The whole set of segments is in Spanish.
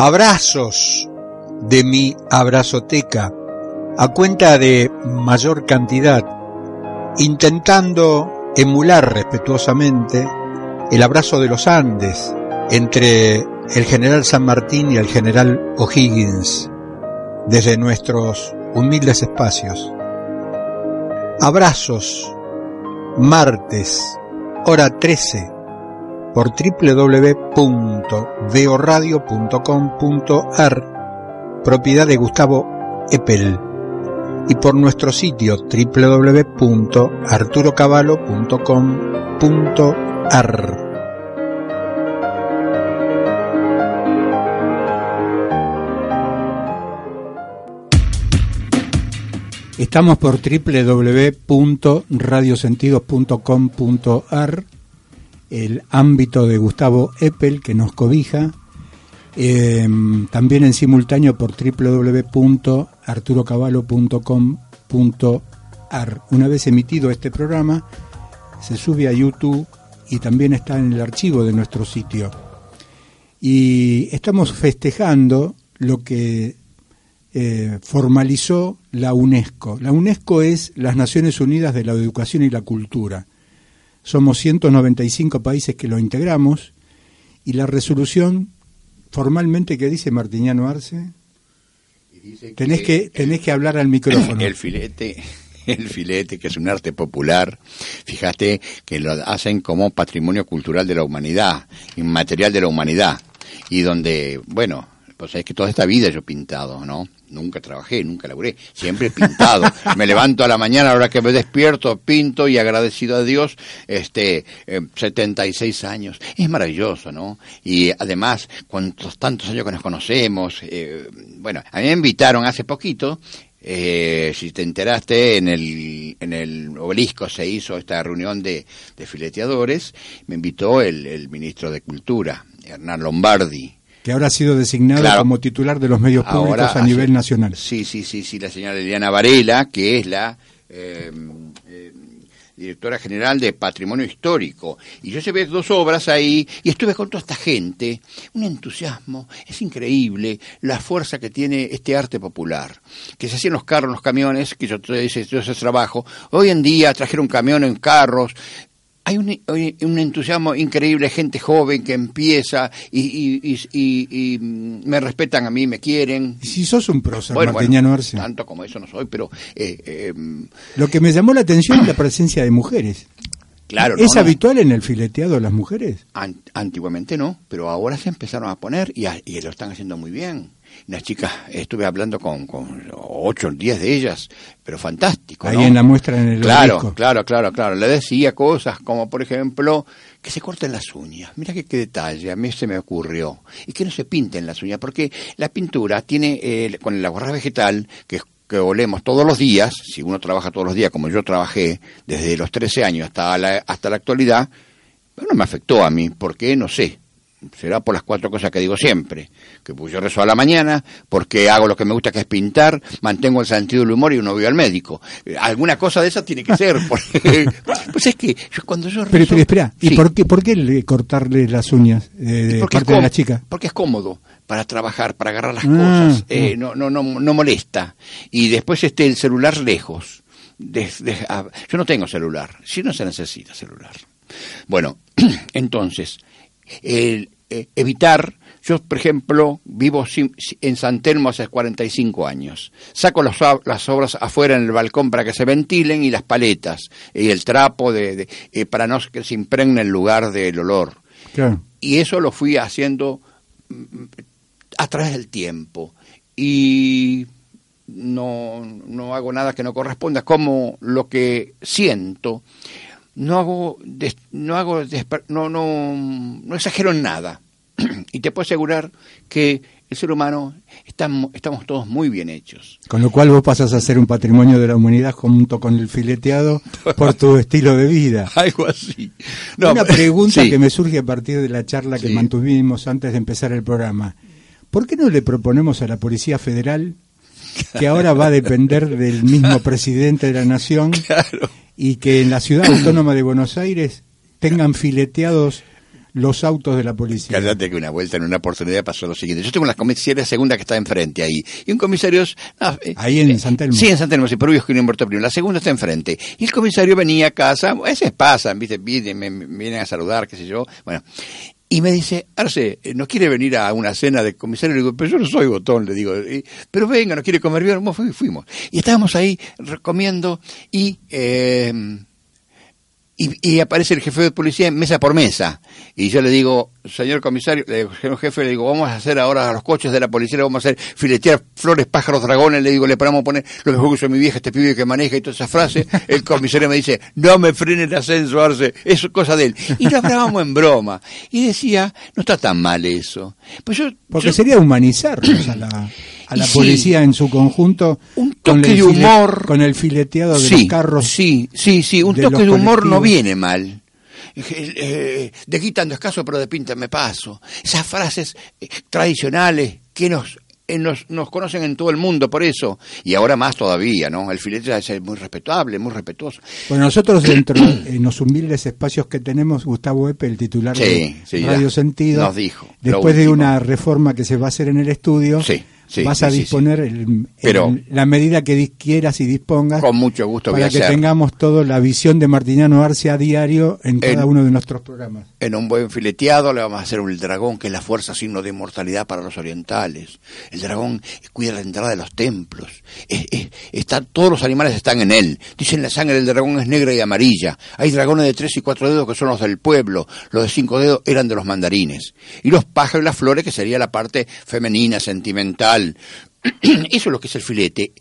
Abrazos de mi abrazoteca a cuenta de mayor cantidad, intentando emular respetuosamente el abrazo de los Andes entre el general San Martín y el general O'Higgins desde nuestros humildes espacios. Abrazos, martes, hora 13, por www.veoradio.com.ar, propiedad de Gustavo Eppel y por nuestro sitio www.arturocavallo.com.ar. Estamos por www.radiosentidos.com.ar, el ámbito de Gustavo Eppel que nos cobija eh, también en simultáneo por www.arturocavallo.com.ar. Una vez emitido este programa, se sube a YouTube y también está en el archivo de nuestro sitio. Y estamos festejando lo que eh, formalizó la UNESCO. La UNESCO es las Naciones Unidas de la Educación y la Cultura. Somos 195 países que lo integramos y la resolución formalmente, ¿qué dice Martiniano Arce? tenés que, tenés que hablar al micrófono. El filete, el filete, que es un arte popular, fíjate que lo hacen como patrimonio cultural de la humanidad, inmaterial de la humanidad, y donde, bueno, pues es que toda esta vida yo he pintado, ¿no? Nunca trabajé, nunca laburé, siempre he pintado. me levanto a la mañana, a la hora que me despierto, pinto y agradecido a Dios, este, eh, 76 años. Es maravilloso, ¿no? Y además, cuántos tantos años que nos conocemos, eh, bueno, a mí me invitaron hace poquito, eh, si te enteraste, en el, en el obelisco se hizo esta reunión de, de fileteadores, me invitó el, el ministro de Cultura, Hernán Lombardi, que ahora ha sido designado como titular de los medios públicos a nivel nacional. Sí, sí, sí, sí, la señora Liliana Varela, que es la eh, eh, directora general de Patrimonio Histórico. Y yo llevé dos obras ahí y estuve con toda esta gente. Un entusiasmo, es increíble la fuerza que tiene este arte popular. Que se hacían los carros, los camiones, que yo, hice ese trabajo. Hoy en día trajeron camión en carros, hay un, entusiasmo increíble, gente joven que empieza y, me respetan a mí, me quieren. Y si sos un prócer, bueno, Arce. Tanto como eso no soy, pero... Eh, eh, Lo que me llamó la atención es la presencia de mujeres. Claro, ¿Es habitual en el fileteado las mujeres? antiguamente no, pero ahora se empezaron a poner y, y lo están haciendo muy bien las chicas, estuve hablando con, con ocho o diez de ellas, pero fantástico. Ahí en la muestra en el Claro, claro, claro, claro. Le decía cosas como, por ejemplo, que se corten las uñas. Mira qué, detalle, a mí se me ocurrió. Y que no se pinten las uñas, porque la pintura tiene, eh, con la gorra vegetal, que que olemos todos los días, si uno trabaja todos los días, como yo trabajé desde los 13 años hasta la, hasta la actualidad, no me afectó a mí, porque no sé, será por las cuatro cosas que digo siempre, que pues yo rezo a la mañana, porque hago lo que me gusta que es pintar, mantengo el sentido del humor y uno voy al médico. Eh, alguna cosa de esa tiene que ser, porque, pues es que cuando yo rezo, Pero, pero espera, ¿y por qué, por qué cortarle las uñas eh, de parte de la chica? Porque es cómodo para trabajar, para agarrar las ah, cosas, eh, no, no, no, no molesta. Y después este el celular lejos. Ah, yo no tengo celular, si no se necesita celular. Bueno, entonces, el, eh, evitar, yo por ejemplo vivo en San Telmo hace 45 años, saco las obras afuera en el balcón para que se ventilen y las paletas y el trapo de, eh, para no que se impregne el lugar del olor. Y eso lo fui haciendo mm, a través del tiempo. Y no, no hago nada que no corresponda, como lo que siento no hago, no hago, no, no, no exagero en nada. y te puedo asegurar que el ser humano estamos, estamos todos muy bien hechos. Con lo cual vos pasas a ser un patrimonio de la humanidad junto con el fileteado por tu estilo de vida. Algo así. Una pregunta que me surge a partir de la charla que mantuvimos antes de empezar el programa. ¿Por qué no le proponemos a la Policía Federal, que ahora va a depender del mismo presidente de la Nación, y que en la ciudad autónoma de Buenos Aires tengan fileteados los autos de la policía. Cállate que una vuelta en una oportunidad pasó lo siguiente. Yo tengo la comisaría segunda que está enfrente ahí. Y un comisario... Eh, ahí en San Telmo. Sí, en San Telmo, sí, pero es que no primero. La segunda está enfrente. Y el comisario venía a casa, a veces pasan, ¿viste? Vienen, me, vienen a saludar, qué sé yo. Bueno, y me dice, Arce, ¿no quiere venir a una cena de comisario? Le digo, pero yo no soy botón, le digo, pero venga, ¿no quiere comer bien? Fuimos. Y estábamos ahí comiendo y... Eh, y, aparece el jefe de policía mesa por mesa. Y yo le digo, señor comisario, le señor jefe, le digo, vamos a hacer ahora a los coches de la policía, vamos a hacer filetear flores, pájaros, dragones, le digo, le ponemos a poner lo mejor que usa mi vieja, este pibe que maneja y toda esa frase. El comisario me dice, no me frene el ascenso, Arce, eso es cosa de él. Y lo hablábamos en broma. Y decía, no está tan mal eso. Pues yo, Porque sería humanizarnos a la a la policía en su conjunto. Un toque de humor. con el fileteado de los carros. Sí, sí, sí, un toque de humor no viene mal. Eh, de quitando escaso, pero de pinta me paso. Esas frases eh, tradicionales que nos nos, nos, conocen en todo el mundo por eso, y ahora más todavía, ¿no? El filete es muy respetable, muy respetuoso. Bueno, nosotros dentro en los humildes espacios que tenemos, Gustavo Epe, el titular de Radio Sentido, nos dijo. Después de una reforma que se va a hacer en el estudio, sí vas a disponer el, la medida que quieras y dispongas. Con mucho gusto Para que tengamos toda la visión de Martiniano Arce a diario en cada uno de nuestros programas. En un buen fileteado le vamos a hacer el dragón, que es la fuerza signo de inmortalidad para los orientales. El dragón cuida la entrada de los templos. todos los animales están en él. Dicen la sangre del dragón es negra y amarilla. Hay dragones de tres y cuatro dedos que son los del pueblo. Los de cinco dedos eran de los mandarines. Y los pájaros y las flores, que sería la parte femenina, sentimental Eso es lo que es el filete.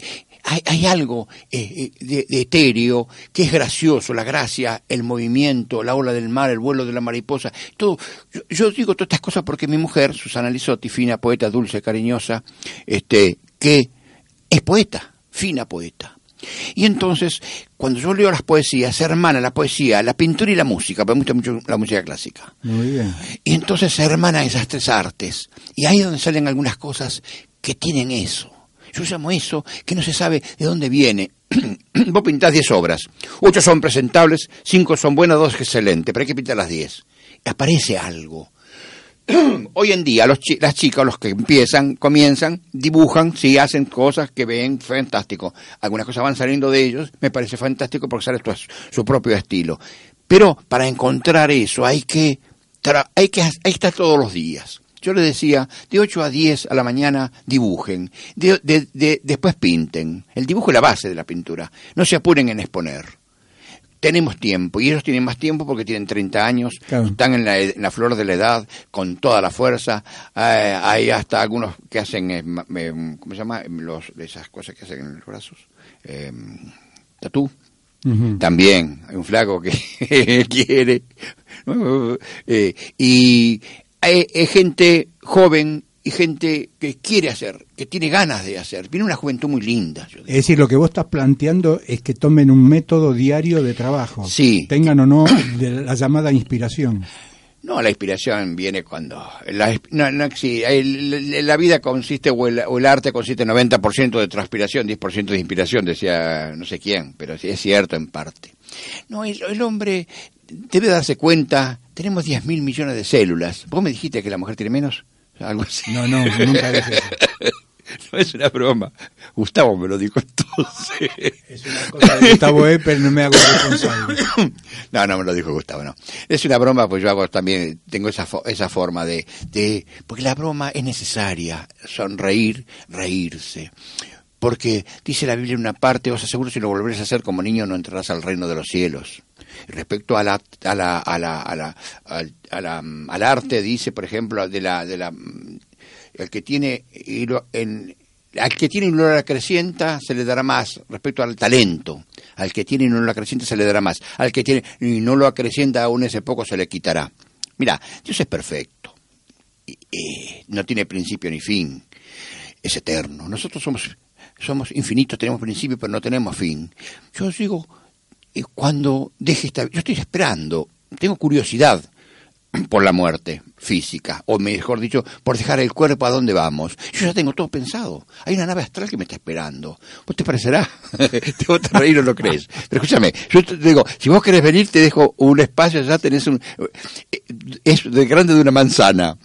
Hay, algo eh, eh, de, etéreo que es gracioso, la gracia, el movimiento, la ola del mar, el vuelo de la mariposa. Todo. Yo, digo todas estas cosas porque mi mujer, Susana Lizotti, fina poeta, dulce, cariñosa, este, que es poeta, fina poeta. Y entonces, cuando yo leo las poesías, se hermana la poesía, la pintura y la música, me gusta mucho la música clásica. Muy bien. Y entonces se hermanan esas tres artes. Y ahí es donde salen algunas cosas que tienen eso. Yo llamo eso que no se sabe de dónde viene. Vos pintás 10 obras. Ocho son presentables, cinco son buenas, dos excelentes, pero hay que pintar las 10. Aparece algo. Hoy en día los las chicas, los que empiezan, comienzan, dibujan, sí, hacen cosas que ven fantástico. Algunas cosas van saliendo de ellos, me parece fantástico porque sale su propio estilo. Pero para encontrar eso hay que, hay que, hay que estar todos los días. Yo les decía, de 8 a 10 a la mañana dibujen, después pinten. El dibujo es la base de la pintura. No se apuren en exponer. Tenemos tiempo, y ellos tienen más tiempo porque tienen 30 años, están en la, flor de la edad, con toda la fuerza. Eh, hay hasta algunos que hacen, eh, eh, ¿cómo se llama? Los, esas cosas que hacen en los brazos. tatú. También hay un flaco que quiere. y es gente joven y gente que quiere hacer, que tiene ganas de hacer. Viene una juventud muy linda. es decir, lo que vos estás planteando es que tomen un método diario de trabajo. Sí. Tengan o no de la llamada inspiración. No, la inspiración viene cuando... La, no, no, sí, la vida consiste, o el, arte consiste en 90% de transpiración, 10% de inspiración, decía no sé quién, pero sí es cierto en parte. No, el hombre debe darse cuenta tenemos 10 mil millones de células. ¿Vos me dijiste que la mujer tiene menos? Algo así. No, no, nunca dije eso. No es una broma. Gustavo me lo dijo entonces. Es una cosa de Gustavo E, pero no me hago responsable. No, no me lo dijo Gustavo, no. Es una broma, pues yo hago también, tengo esa, esa forma de, de. Porque la broma es necesaria. Sonreír, reírse. Porque dice la Biblia en una parte, os aseguro si lo volveréis a hacer como niño no entrarás al reino de los cielos. Respecto a la, a la, a la, a la, al, arte, dice, por ejemplo, de la, de la, el que tiene en, al que tiene una crecienta se le dará más respecto al talento. Al que tiene y no lo acrecienta se le dará más. Al que tiene y no lo acrecienta aún ese poco se le quitará. Mira, Dios es perfecto. no tiene principio ni fin. Es eterno. Nosotros somos, somos infinitos, tenemos principio, pero no tenemos fin. Yo digo, eh, cuando deje esta... Yo estoy esperando, tengo curiosidad por la muerte física, o mejor dicho, por dejar el cuerpo a dónde vamos. Yo ya tengo todo pensado. Hay una nave astral que me está esperando. ¿Vos te parecerá? te vas a reír o no crees. Pero escúchame, yo te digo, si vos querés venir, te dejo un espacio, ya tenés un... Eh, es de grande de una manzana.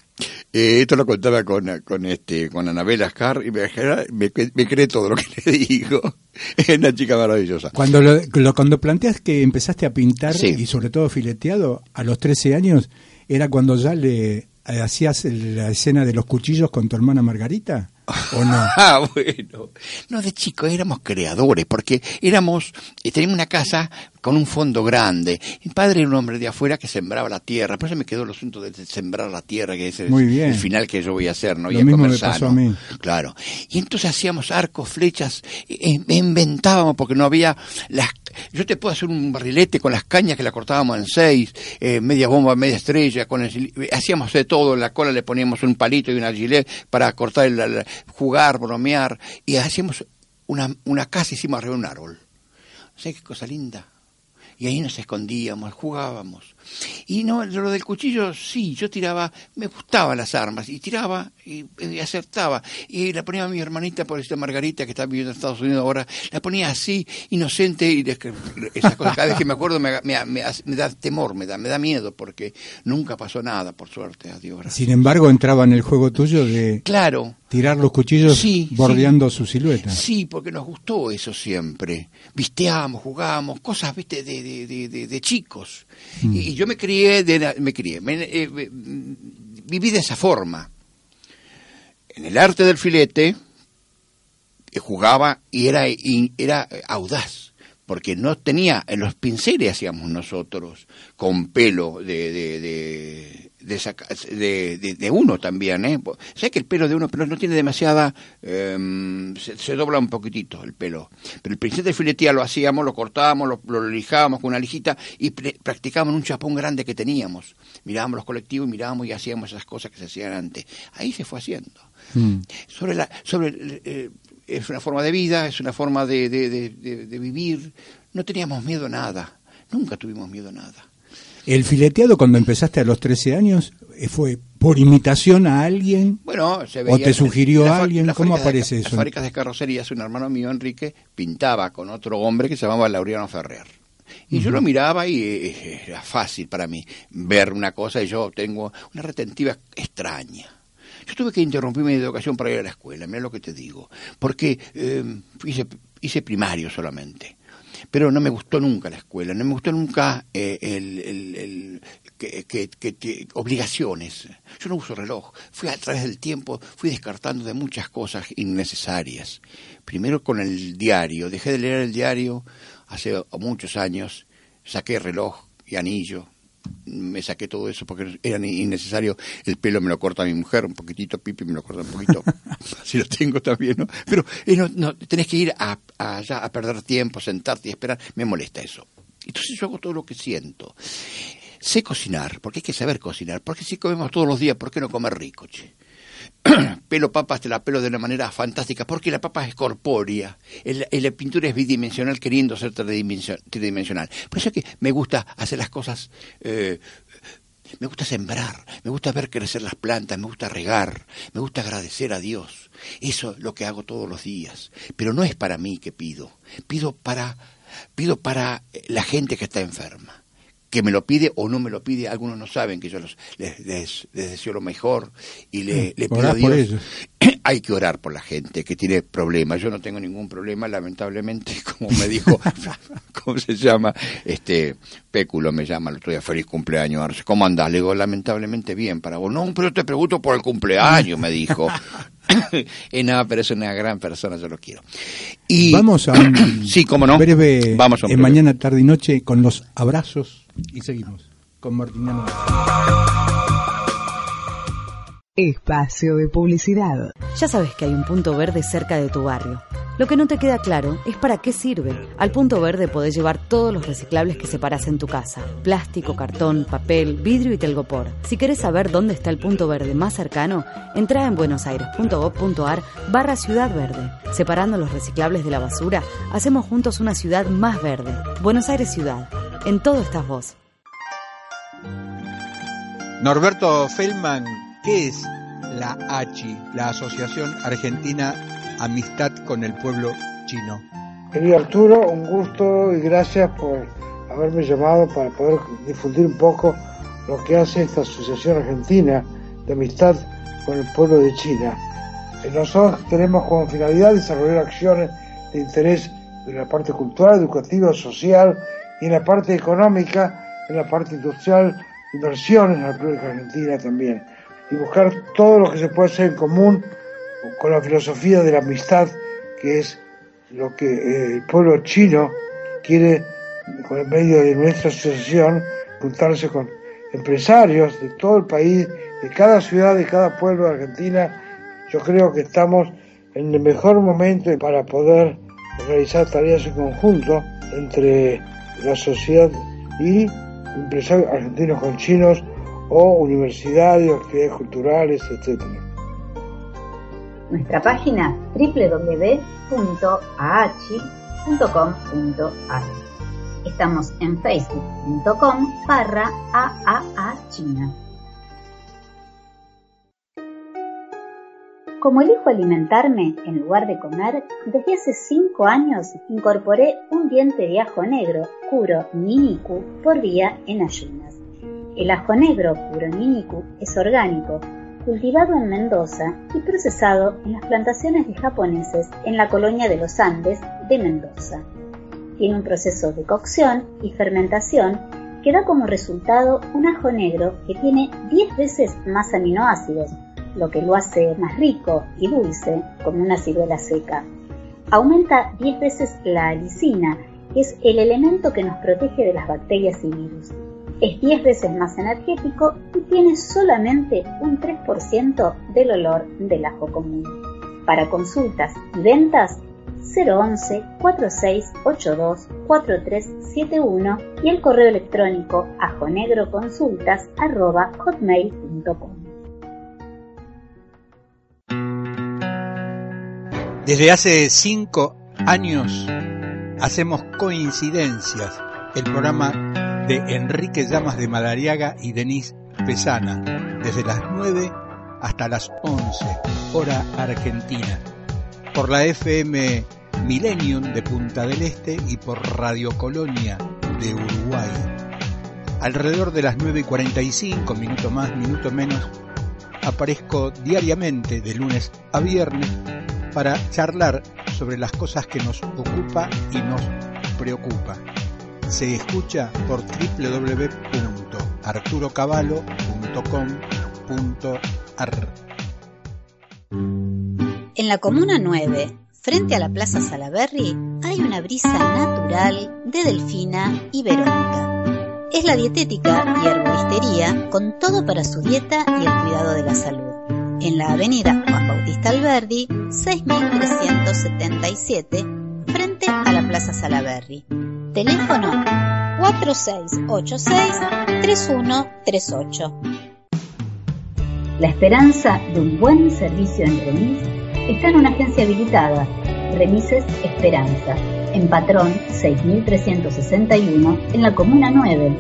Eh, esto lo contaba con, con este con Anabel Ascar y me, me, cree todo lo que le digo. Es una chica maravillosa. Cuando lo, cuando planteas que empezaste a pintar y sobre todo fileteado a los 13 años, ¿Era cuando ya le hacías la escena de los cuchillos con tu hermana Margarita? ¿O no? ah, bueno. No, de chico éramos creadores, porque éramos, eh, teníamos una casa con un fondo grande. Mi padre era un hombre de afuera que sembraba la tierra. Por eso me quedó el asunto de sembrar la tierra, que es el, final que yo voy a hacer, ¿no? Lo mismo me pasó a mí. Claro. Y entonces hacíamos arcos, flechas, e, e, inventábamos porque no había las... Yo te puedo hacer un barrilete con las cañas que la cortábamos en seis, eh, media bomba, media estrella, con hacíamos de todo, en la cola le poníamos un palito y una gilet para cortar, el, jugar, bromear, y hacíamos una, una casa, hicimos arriba un árbol. ¿Sabes qué cosa linda? y ahí nos escondíamos, jugábamos. Y no, lo del cuchillo, sí, yo tiraba, me gustaban las armas, y tiraba y, acertaba. Y la ponía a mi hermanita, por esta Margarita, que está viviendo en Estados Unidos ahora, la ponía así, inocente, y esas cosas, cada vez que me acuerdo me, da temor, me da, me da miedo, porque nunca pasó nada, por suerte, a Dios. Sin embargo, entraba en el juego tuyo de... Claro, tirar los cuchillos bordeando su silueta. Sí, porque nos gustó eso siempre. Visteamos, jugábamos, cosas, viste, de, de, de, chicos. Mm. Y, yo me crié, de, me crié, eh, viví de esa forma. En el arte del filete eh, jugaba y era, y era audaz porque no tenía, en los pinceles hacíamos nosotros, con pelo de, de, de, de, uno también, ¿eh? Sé que el pelo de uno pero no tiene demasiada, em, se, dobla un poquitito el pelo. Pero el pincel de filetía lo hacíamos, lo cortábamos, lo, lo lijábamos con una lijita y practicábamos en un chapón grande que teníamos. Mirábamos los colectivos, mirábamos y hacíamos esas cosas que se hacían antes. Ahí se fue haciendo. Mm. Sobre la, sobre eh, es una forma de vida, es una forma de, de, de vivir. No teníamos miedo a nada, nunca tuvimos miedo a nada. ¿El fileteado cuando empezaste a los 13 años eh, fue por imitación a alguien? Bueno, se veía, ¿O te sugirió a alguien? ¿Cómo aparece eso? Las fábricas de carrocerías, un hermano mío, Enrique, pintaba con otro hombre que se llamaba Laureano Ferrer. Y yo lo miraba y eh, era fácil para mí ver una cosa y yo tengo una retentiva extraña. Yo tuve que interrumpir mi educación para ir a la escuela, mira lo que te digo, porque eh, hice, primario solamente pero no me gustó nunca la escuela, no me gustó nunca eh, el, que, obligaciones. Yo no uso reloj. Fui a través del tiempo, fui descartando de muchas cosas innecesarias. Primero con el diario. Dejé de leer el diario hace muchos años. Saqué reloj y anillo, me saqué todo eso porque era innecesario. El pelo me lo corta mi mujer, un poquitito, Pipi me lo corta un poquito. Así lo tengo también, ¿no? Pero eh, no, tenés que ir a, allá a perder tiempo, sentarte y esperar. Me molesta eso. Entonces yo hago todo lo que siento. Sé cocinar, porque hay que saber cocinar. Porque si comemos todos los días, ¿por qué no comer rico, che? pelo papas te la pelo de una manera fantástica, porque la papa es corpórea, la pintura es bidimensional queriendo ser tridimensional. Por eso es que me gusta hacer las cosas, eh, me gusta sembrar, me gusta ver crecer las plantas, me gusta regar, me gusta agradecer a Dios. Eso es lo que hago todos los días. Pero no es para mí que pido, pido para, pido para la gente que está enferma que me lo pide o no me lo pide, algunos no saben que yo les, deseo lo mejor y le, mm, pido a Dios. Hay que orar por la gente que tiene problemas. Yo no tengo ningún problema, lamentablemente, como me dijo, ¿cómo se llama? Este, Péculo me llama el otro día, feliz cumpleaños. ¿Cómo andás? Le digo, lamentablemente bien para vos. No, pero te pregunto por el cumpleaños, me dijo. y nada, pero es una gran persona, yo lo quiero. Y, vamos a un sí, cómo no. breve, vamos a en mañana, tarde y noche con los abrazos y seguimos con Martina Espacio de publicidad. Ya sabes que hay un punto verde cerca de tu barrio. Lo que no te queda claro es para qué sirve. Al punto verde podés llevar todos los reciclables que separas en tu casa. Plástico, cartón, papel, vidrio y telgopor. Si querés saber dónde está el punto verde más cercano, entra en buenosaires.gov.ar barra Ciudad Verde. Separando los reciclables de la basura, hacemos juntos una ciudad más verde. Buenos Aires Ciudad. En todo estás vos. Norberto Feldman, ¿qué es la ACHI, la Asociación Argentina Amistad con el Pueblo Chino? Querido Arturo, un gusto y gracias por haberme llamado para poder difundir un poco lo que hace esta Asociación Argentina de Amistad con el Pueblo de China. Nosotros tenemos como finalidad desarrollar acciones de interés en la parte cultural, educativa, social y en la parte económica, en la parte industrial, inversiones en la República Argentina también. Y buscar todo lo que se puede hacer en común con la filosofía de la amistad, que es lo que eh, el pueblo chino quiere, con el medio de nuestra asociación, juntarse con empresarios de todo el país, de cada ciudad, de cada pueblo de Argentina. Yo creo que estamos en el mejor momento para poder realizar tareas en conjunto entre la sociedad y empresarios argentinos con chinos o universidades, actividades culturales, etc. Nuestra página www.aachi.com.ar Estamos en facebook.com barra China. Como elijo alimentarme en lugar de comer, desde hace 5 años incorporé un diente de ajo negro, Kuro Niniku, por día en ayunas. El ajo negro Kuro Niniku es orgánico, cultivado en Mendoza y procesado en las plantaciones de japoneses en la colonia de los Andes de Mendoza. Tiene un proceso de cocción y fermentación que da como resultado un ajo negro que tiene 10 veces más aminoácidos, lo que lo hace más rico y dulce, como una ciruela seca. Aumenta 10 veces la alicina, que es el elemento que nos protege de las bacterias y virus. Es 10 veces más energético y tiene solamente un 3% del olor del ajo común. Para consultas y ventas, 011 4682 4371 y el correo electrónico ajonegroconsultas.hotmail.com. Desde hace cinco años hacemos coincidencias, el programa de Enrique Llamas de Madariaga y Denise Pesana, desde las 9 hasta las 11, hora argentina, por la FM Millennium de Punta del Este y por Radio Colonia de Uruguay. Alrededor de las 9 y 45, minuto más, minuto menos, aparezco diariamente de lunes a viernes para charlar sobre las cosas que nos ocupa y nos preocupa. Se escucha por www.arturocavalo.com.ar. En la Comuna 9, frente a la Plaza Salaberry, hay una brisa natural de Delfina y Verónica. Es la dietética y herboristería con todo para su dieta y el cuidado de la salud en la avenida Juan Bautista Alberdi, 6377, frente a la Plaza Salaberry. Teléfono 4686-3138. La esperanza de un buen servicio en remis está en una agencia habilitada, Remises Esperanza, en Patrón 6361, en la Comuna 9,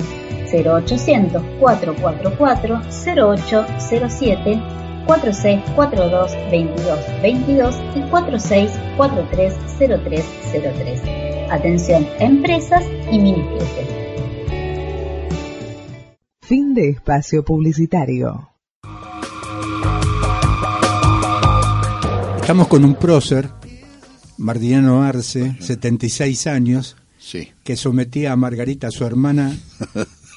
0800 444 0807 4642 22 22 y 4643 0303. Atención empresas y mini Fin de espacio publicitario. Estamos con un prócer, Mardiano Arce, 76 años, Sí. que sometía a Margarita, su hermana,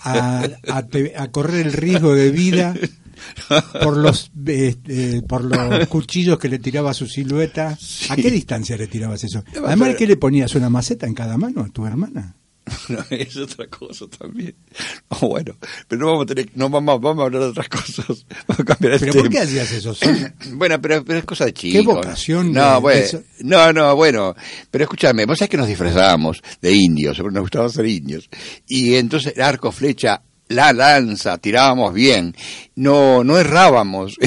a, a te- a correr el riesgo de vida por los eh, eh, por los cuchillos que le tiraba a su silueta. ¿A qué distancia le tirabas eso? Además, ¿qué le ponías una maceta en cada mano a tu hermana? No, es otra cosa también. Bueno, pero no vamos a tener, no vamos, vamos a hablar de otras cosas. Vamos a cambiar el ¿Pero tema. por qué hacías eso? Bueno, pero, pero es cosa de chicos. vocación No, bueno, no, no, bueno. Pero escúchame, vos sabés que nos disfrazábamos de indios, nos gustaba ser indios. Y entonces arco, flecha, la lanza, tirábamos bien. No, no errábamos.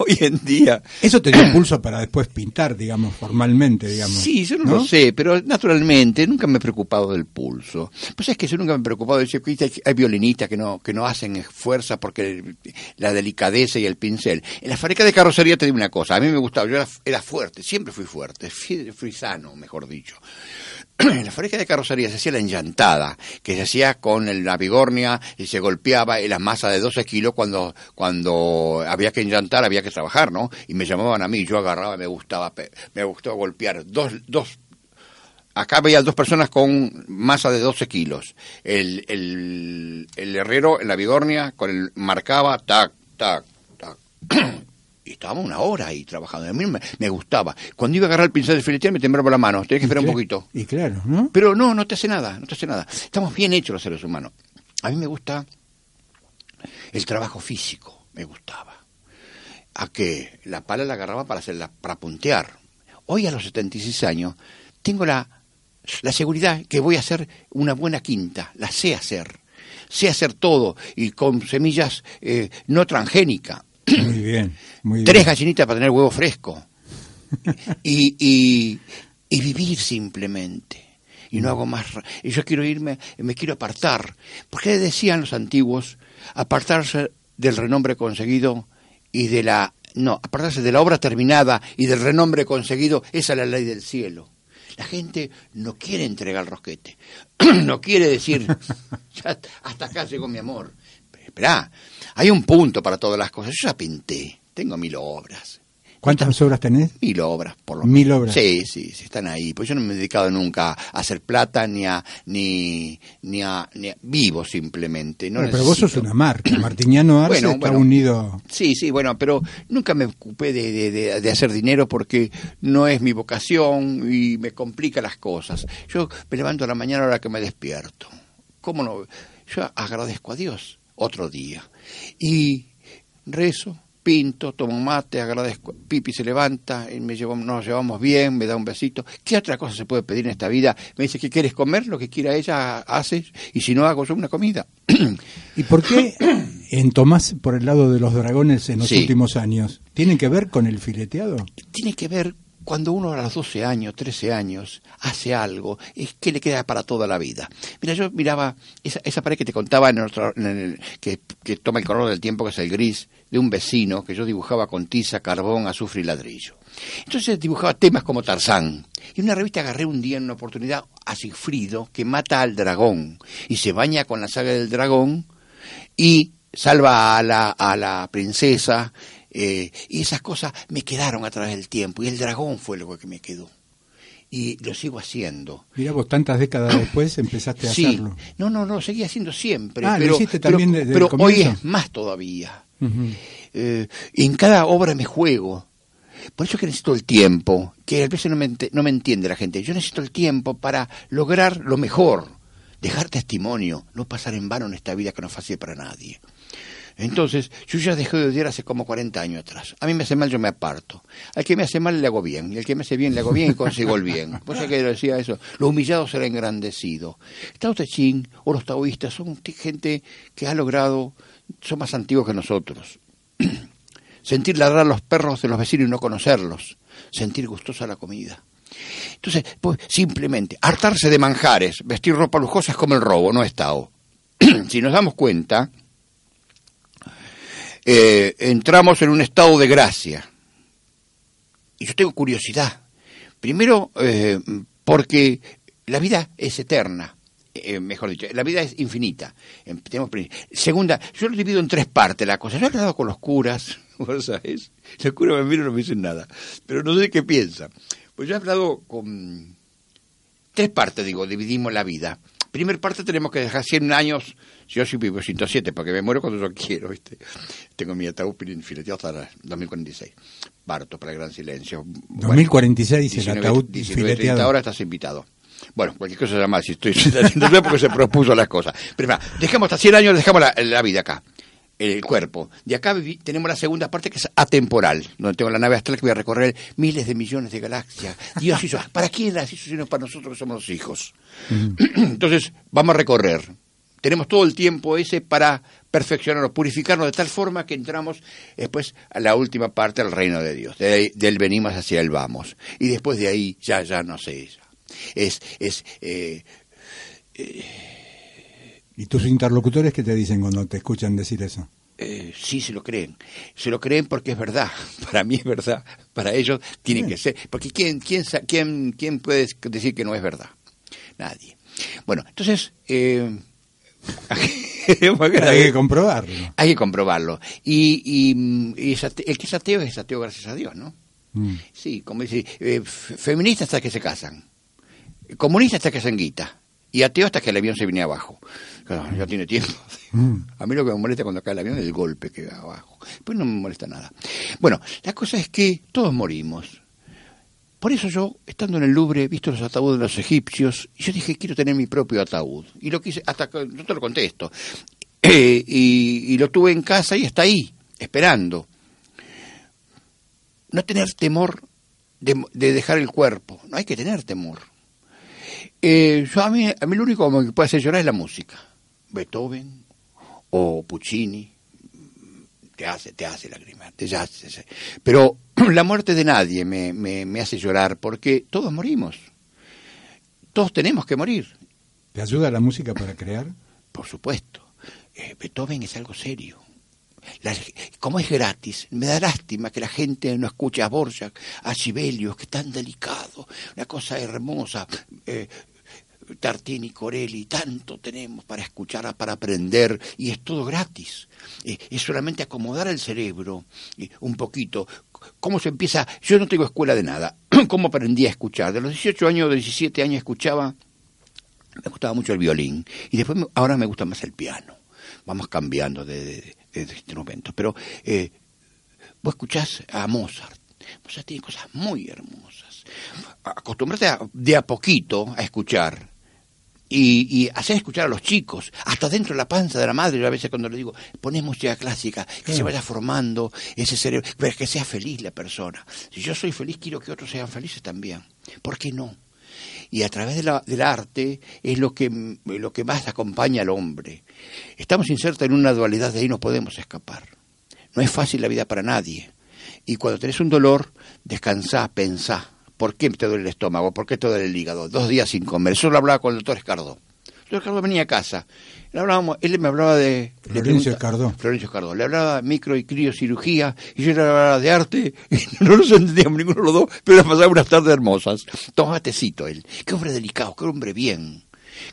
Hoy en día, Eso te dio impulso para después pintar, digamos, formalmente, digamos. Sí, yo no, ¿no? lo sé, pero naturalmente nunca me he preocupado del pulso. Pues es que yo nunca me he preocupado de decir que hay, hay violinistas que no, que no hacen fuerza porque la delicadeza y el pincel. En la fábrica de carrocería te digo una cosa, a mí me gustaba, yo era, era fuerte, siempre fui fuerte, fui, fui sano, mejor dicho. La fábrica de carrocería se hacía la enllantada, que se hacía con la bigornia y se golpeaba en la masa de 12 kilos cuando, cuando había que enllantar, había que trabajar, ¿no? Y me llamaban a mí, yo agarraba, me gustaba, me gustaba golpear dos, dos, acá veía dos personas con masa de 12 kilos. El, el, el herrero en la bigornia con el, marcaba, tac, tac, tac. Y estábamos una hora ahí trabajando. A mí me, me gustaba. Cuando iba a agarrar el pincel de filetear me temblaba la mano. Tenía que esperar un poquito. Y claro, ¿no? Pero no, no te hace nada, no te hace nada. Estamos bien hechos los seres humanos. A mí me gusta el trabajo físico, me gustaba. A que la pala la agarraba para hacerla, para puntear. Hoy a los 76 años tengo la, la seguridad que voy a hacer una buena quinta, la sé hacer. Sé hacer todo y con semillas eh, no transgénicas. Muy bien, muy Tres bien. gallinitas para tener huevo fresco. Y, y, y vivir simplemente. Y no hago más. Y yo quiero irme, me quiero apartar. Porque decían los antiguos, apartarse del renombre conseguido y de la. No, apartarse de la obra terminada y del renombre conseguido, esa es la ley del cielo. La gente no quiere entregar el rosquete. no quiere decir, "Ya hasta acá llegó mi amor. Esperá, hay un punto para todas las cosas. Yo ya pinté, tengo mil obras. ¿Cuántas obras tenés? Mil obras, por lo Mil menos. obras. Sí, sí, sí, están ahí. Pues yo no me he dedicado nunca a hacer plata ni a. ni, ni a. Ni a- vivo simplemente. No Bueno, pero vos sos una marca. Martiniano Arce Bueno, está bueno. unido. Sí, sí, bueno, pero nunca me ocupé de, de- de- de hacer dinero porque no es mi vocación y me complica las cosas. Yo me levanto a la mañana a la hora que me despierto. ¿Cómo no? Yo agradezco a Dios otro día. Y rezo, pinto, tomo mate, agradezco. Pipi se levanta, y me llevo, nos llevamos bien, me da un besito. ¿Qué otra cosa se puede pedir en esta vida? Me dice, ¿qué quieres comer? Lo que quiera ella, hace. Y si no, hago yo una comida. ¿Y por qué en Tomás por el lado de los dragones en los Sí. últimos años? ¿Tienen que ver con el fileteado? tiene que ver cuando uno a los 12 años, 13 años, hace algo, es que le queda para toda la vida. Mira, yo miraba esa, esa pared que te contaba, en otro- que toma el color del tiempo, que es el gris, de un vecino que yo dibujaba con tiza, carbón, azufre y ladrillo. Entonces dibujaba temas como Tarzán. Y en una revista agarré un día en una oportunidad a Sigfrido, que mata al dragón y se baña con la saga del dragón y salva a la, a la princesa. Eh, y esas cosas me quedaron a través del tiempo. Y el dragón fue lo que me quedó. Y lo sigo haciendo. Mira, vos tantas décadas después empezaste a Sí, hacerlo. no, no, no, lo seguía haciendo siempre. Ah, lo pero, hiciste pero- también el pero hoy es más todavía. Eh, en cada obra me juego. Por eso es que necesito el tiempo, que a veces no me, no me entiende la gente. Yo necesito el tiempo para lograr lo mejor, dejar testimonio, no pasar en vano en esta vida que no es fácil para nadie. Entonces, yo ya dejé de odiar hace como 40 años atrás. A mí me hace mal, yo me aparto. Al que me hace mal le hago bien, y al que me hace bien le hago bien y consigo el bien. Vos sabés que decía eso, lo humillado será engrandecido. Tao Te Ching o los taoístas son gente que ha logrado, son más antiguos que nosotros. Sentir ladrar los perros de los vecinos y no conocerlos. Sentir gustosa la comida. Entonces, pues simplemente, hartarse de manjares, vestir ropa lujosa es como el robo, no es Tao. si nos damos cuenta, eh, entramos en un estado de gracia. Y yo tengo curiosidad. Primero, eh, porque la vida es eterna. eh, mejor dicho, la vida es infinita. Segunda, yo lo divido en tres partes la cosa. Yo he hablado con los curas, vos sabés. Los curas me miran y no me dicen nada. Pero no sé qué piensan. Pues yo he hablado con tres partes, digo, dividimos la vida. Primer parte tenemos que dejar 100 años, yo soy vivo 107, porque me muero cuando yo quiero, ¿viste? Tengo mi ataúd fileteado hasta el 2046. Parto para el gran silencio. Bueno, 2046 dice el 19, ataúd 19, 30 fileteado. horas estás invitado. Bueno, cualquier cosa llama si estoy porque se propuso las cosas. Pero dejamos hasta 100 años, dejamos la, vida acá, el cuerpo. De acá tenemos la segunda parte que es atemporal, donde tengo la nave astral que voy a recorrer miles de millones de galaxias. Dios hizo, ¿para quién las hizo sino para nosotros que somos los hijos? Entonces, vamos a recorrer. Tenemos todo el tiempo ese para perfeccionarnos, purificarnos de tal forma que entramos después a la última parte del reino de Dios. del venimos hacia el vamos. Y después de ahí ya, ya no sé, es, es eh, eh, ¿Y tus interlocutores qué te dicen cuando te escuchan decir eso? Eh, sí, se lo creen. Se lo creen porque es verdad. Para mí es verdad. Para ellos tiene que ser. Porque ¿quién, quién, quién, quién puede decir que no es verdad? Nadie. Bueno, entonces... Eh, hay que comprobarlo. Hay que comprobarlo. Y, y, el que es ateo es ateo gracias a Dios, ¿no? Mm. Sí, como dice, eh, feministas hasta que se casan comunista hasta que se enguita y ateo hasta que el avión se viene abajo. Ya tiene tiempo. Mm. A mí lo que me molesta cuando cae el avión es el golpe que va abajo. Pues no me molesta nada. Bueno, la cosa es que todos morimos. Por eso yo, estando en el Louvre, he visto los ataúdes de los egipcios, y yo dije, quiero tener mi propio ataúd. Y lo quise, hasta que, no te lo contesto. Eh, y, lo tuve en casa y está ahí, esperando. No tener temor de, de dejar el cuerpo, no hay que tener temor eh, yo a mí, a mí lo único que puede hacer llorar es la música. Beethoven o Puccini te hace, te hace lagrimas, te hace, pero la muerte de nadie me, me, hace llorar porque todos morimos. Todos tenemos que morir. ¿Te ayuda la música para crear? Por supuesto. Eh, Beethoven es algo serio. como es gratis, me da lástima que la gente no escuche a Borjak, a Sibelius, que es tan delicado, una cosa hermosa. Eh, Tartini, Corelli, tanto tenemos para escuchar, para aprender, y es todo gratis. Eh, es solamente acomodar el cerebro eh, un poquito. ¿Cómo se empieza? Yo no tengo escuela de nada. ¿Cómo aprendí a escuchar? De los 18 años, de 17 años escuchaba, me gustaba mucho el violín, y después ahora me gusta más el piano. Vamos cambiando de, instrumentos. Pero eh, vos escuchás a Mozart. Mozart tiene cosas muy hermosas. Acostumbrate de a poquito a escuchar y, hacer escuchar a los chicos, hasta dentro de la panza de la madre, yo a veces cuando le digo, ponés música clásica, que se vaya formando ese cerebro, que sea feliz la persona. Si yo soy feliz, quiero que otros sean felices también. ¿Por qué no? Y a través de la, del arte es lo que, lo que más acompaña al hombre. Estamos insertos en una dualidad, de ahí no podemos escapar. No es fácil la vida para nadie. Y cuando tenés un dolor, descansá, pensá, ¿Por qué te duele el estómago? ¿Por qué te duele el hígado? Dos días sin comer. Eso lo hablaba con el doctor Escardo. El doctor Escardo venía a casa. Le hablábamos, él me hablaba de... Florencio Escardo. Florencio Escardo. Le hablaba de micro y criocirugía y yo le hablaba de arte. Y no nos entendíamos ninguno de los dos, pero pasaba unas tardes hermosas. Tomaba tecito él. Qué hombre delicado, qué hombre bien.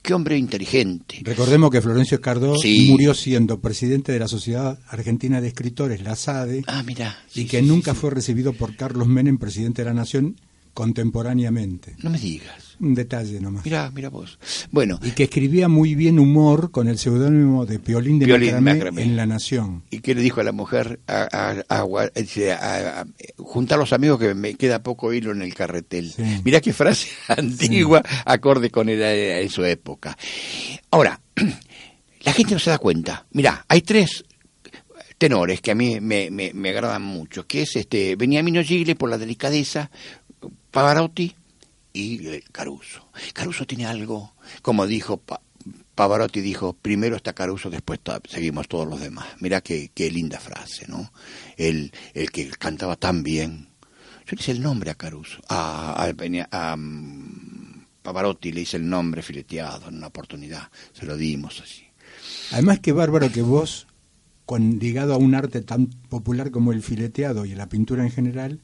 Qué hombre inteligente. Recordemos que Florencio Escardo murió siendo presidente de la Sociedad Argentina de Escritores, la SADE, ah, mira, y que nunca fue recibido por Carlos Menem, presidente de la Nación, contemporáneamente. No me digas. Un detalle nomás. Mira, mira vos. Bueno. Y que escribía muy bien humor con el seudónimo de Piolín de Macramé, en La Nación. ¿Y qué le dijo a la mujer? A, juntar los amigos que me queda poco hilo en el carretel. Mira qué frase antigua, acorde con él en su época. Ahora, la gente no se da cuenta. Mira, hay tres tenores que a mí me, me, me agradan mucho, que es este Beniamino Gigli por la delicadeza, Pavarotti y Caruso. Caruso tiene algo, como dijo Pavarotti, dijo, primero está Caruso, después seguimos todos los demás. Mira qué, qué linda frase, ¿no? El, el que cantaba tan bien. Yo le hice el nombre a Caruso, a, a, mm, Pavarotti le hice el nombre fileteado en una oportunidad, se lo dimos así. Además que bárbaro que vos, con, ligado a un arte tan popular como el fileteado y la pintura en general,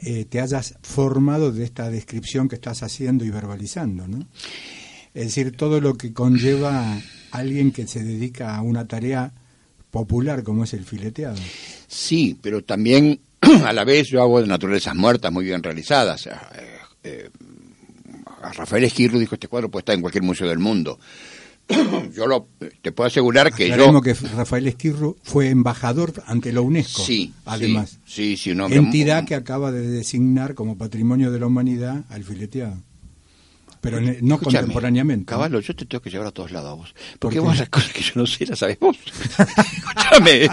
eh, te hayas formado de esta descripción que estás haciendo y verbalizando, ¿no? Es decir, todo lo que conlleva alguien que se dedica a una tarea popular como es el fileteado. Sí, pero también a la vez yo hago de naturalezas muertas muy bien realizadas. Eh, eh, a Rafael Esquirro dijo este cuadro puede estar en cualquier museo del mundo. yo lo, te puedo asegurar que yo... que Rafael Esquirro fue embajador ante la UNESCO, sí, además. Sí, sí, Entidad que acaba de designar como patrimonio de la humanidad al fileteado. pero no contemporáneamente. Caballo, yo te tengo que llevar a todos lados a vos. Porque vos las cosas que yo no sé las sabés vos. Escúchame.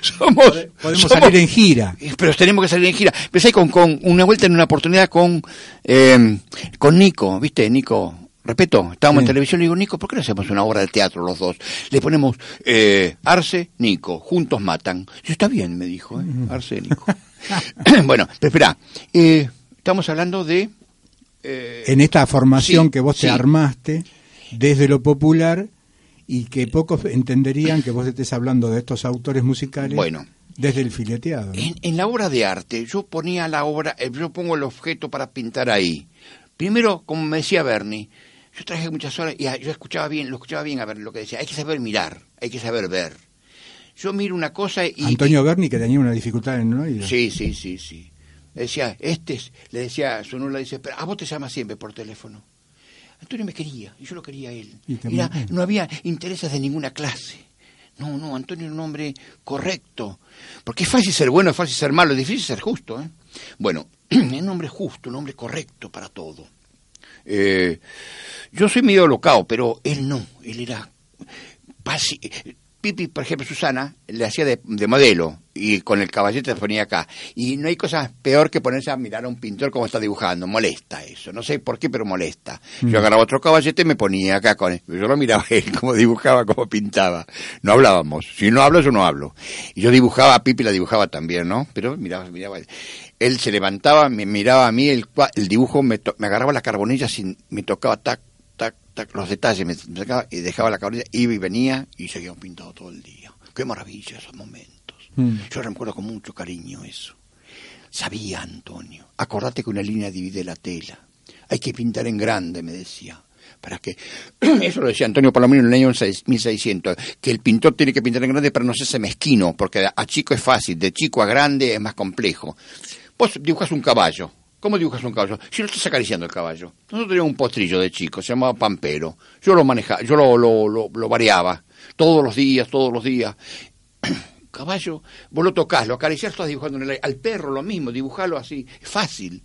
Somos, Podemos somos- salir en gira. Pero tenemos que salir en gira. Empecé con, con una vuelta en una oportunidad con, eh, con Nico, ¿viste? Nico, respeto, estábamos en televisión y digo, Nico, ¿por qué no hacemos una obra de teatro los dos? Le ponemos eh, Arce, Nico, juntos matan. Yo, está bien, me dijo, ¿eh? Arce, Nico. bueno, pero espera, eh, estamos hablando de... eh, En esta formación Sí, que vos sí. te armaste desde lo popular y que pocos entenderían que vos estés hablando de estos autores musicales Bueno. desde el fileteado. ¿no? En, en la obra de arte, yo ponía la obra, eh, yo pongo el objeto para pintar ahí. Primero, como me decía Bernie, yo traje muchas horas y yo escuchaba bien, lo escuchaba bien a ver lo que decía. Hay que saber mirar, hay que saber ver. Yo miro una cosa y... Antonio Berni que tenía una dificultad en el oído. Sí, sí, sí, sí. Le decía, este es, le decía, su nula dice, pero a vos te llama siempre por teléfono. Antonio me quería, y yo lo quería a él. Mira, no había intereses de ninguna clase. No, no, Antonio era un hombre correcto. Porque es fácil ser bueno, es fácil ser malo, es difícil ser justo. ¿eh? Bueno, es un hombre justo, un hombre correcto para todo. Eh, yo soy medio locao, pero él no, él era pasi- Pipi, por ejemplo, Susana, le hacía de, de modelo y con el caballete se ponía acá. Y no hay cosa peor que ponerse a mirar a un pintor como está dibujando. Molesta eso. No sé por qué, pero molesta. Yo agarraba otro caballete y me ponía acá con él. Yo lo miraba él, cómo dibujaba, cómo pintaba. No hablábamos. Si no hablo, yo no hablo. Y yo dibujaba, a Pipi la dibujaba también, ¿no? Pero miraba, miraba. Él se levantaba, me miraba a mí, el, el dibujo, me, to- me agarraba la carbonilla, sin, me tocaba tac, tac, tac, los detalles, me, me sacaba y dejaba la carbonilla, iba y venía y seguíamos pintado todo el día. Qué maravilla esos momentos. Mm. Yo recuerdo con mucho cariño eso. Sabía Antonio, acordate que una línea divide la tela. Hay que pintar en grande, me decía. Para que, eso lo decía Antonio Palomino en el año 1600, que el pintor tiene que pintar en grande para no hacerse mezquino, porque a chico es fácil, de chico a grande es más complejo. Vos dibujas un caballo. ¿Cómo dibujas un caballo? Si no estás acariciando el caballo. Nosotros teníamos un postrillo de chico, se llamaba Pampero. Yo lo manejaba, yo lo, lo, lo, lo variaba. Todos los días, todos los días. caballo, vos lo tocás, lo acariciás, estás dibujando en el aire. Al perro lo mismo, dibujarlo así. Es fácil.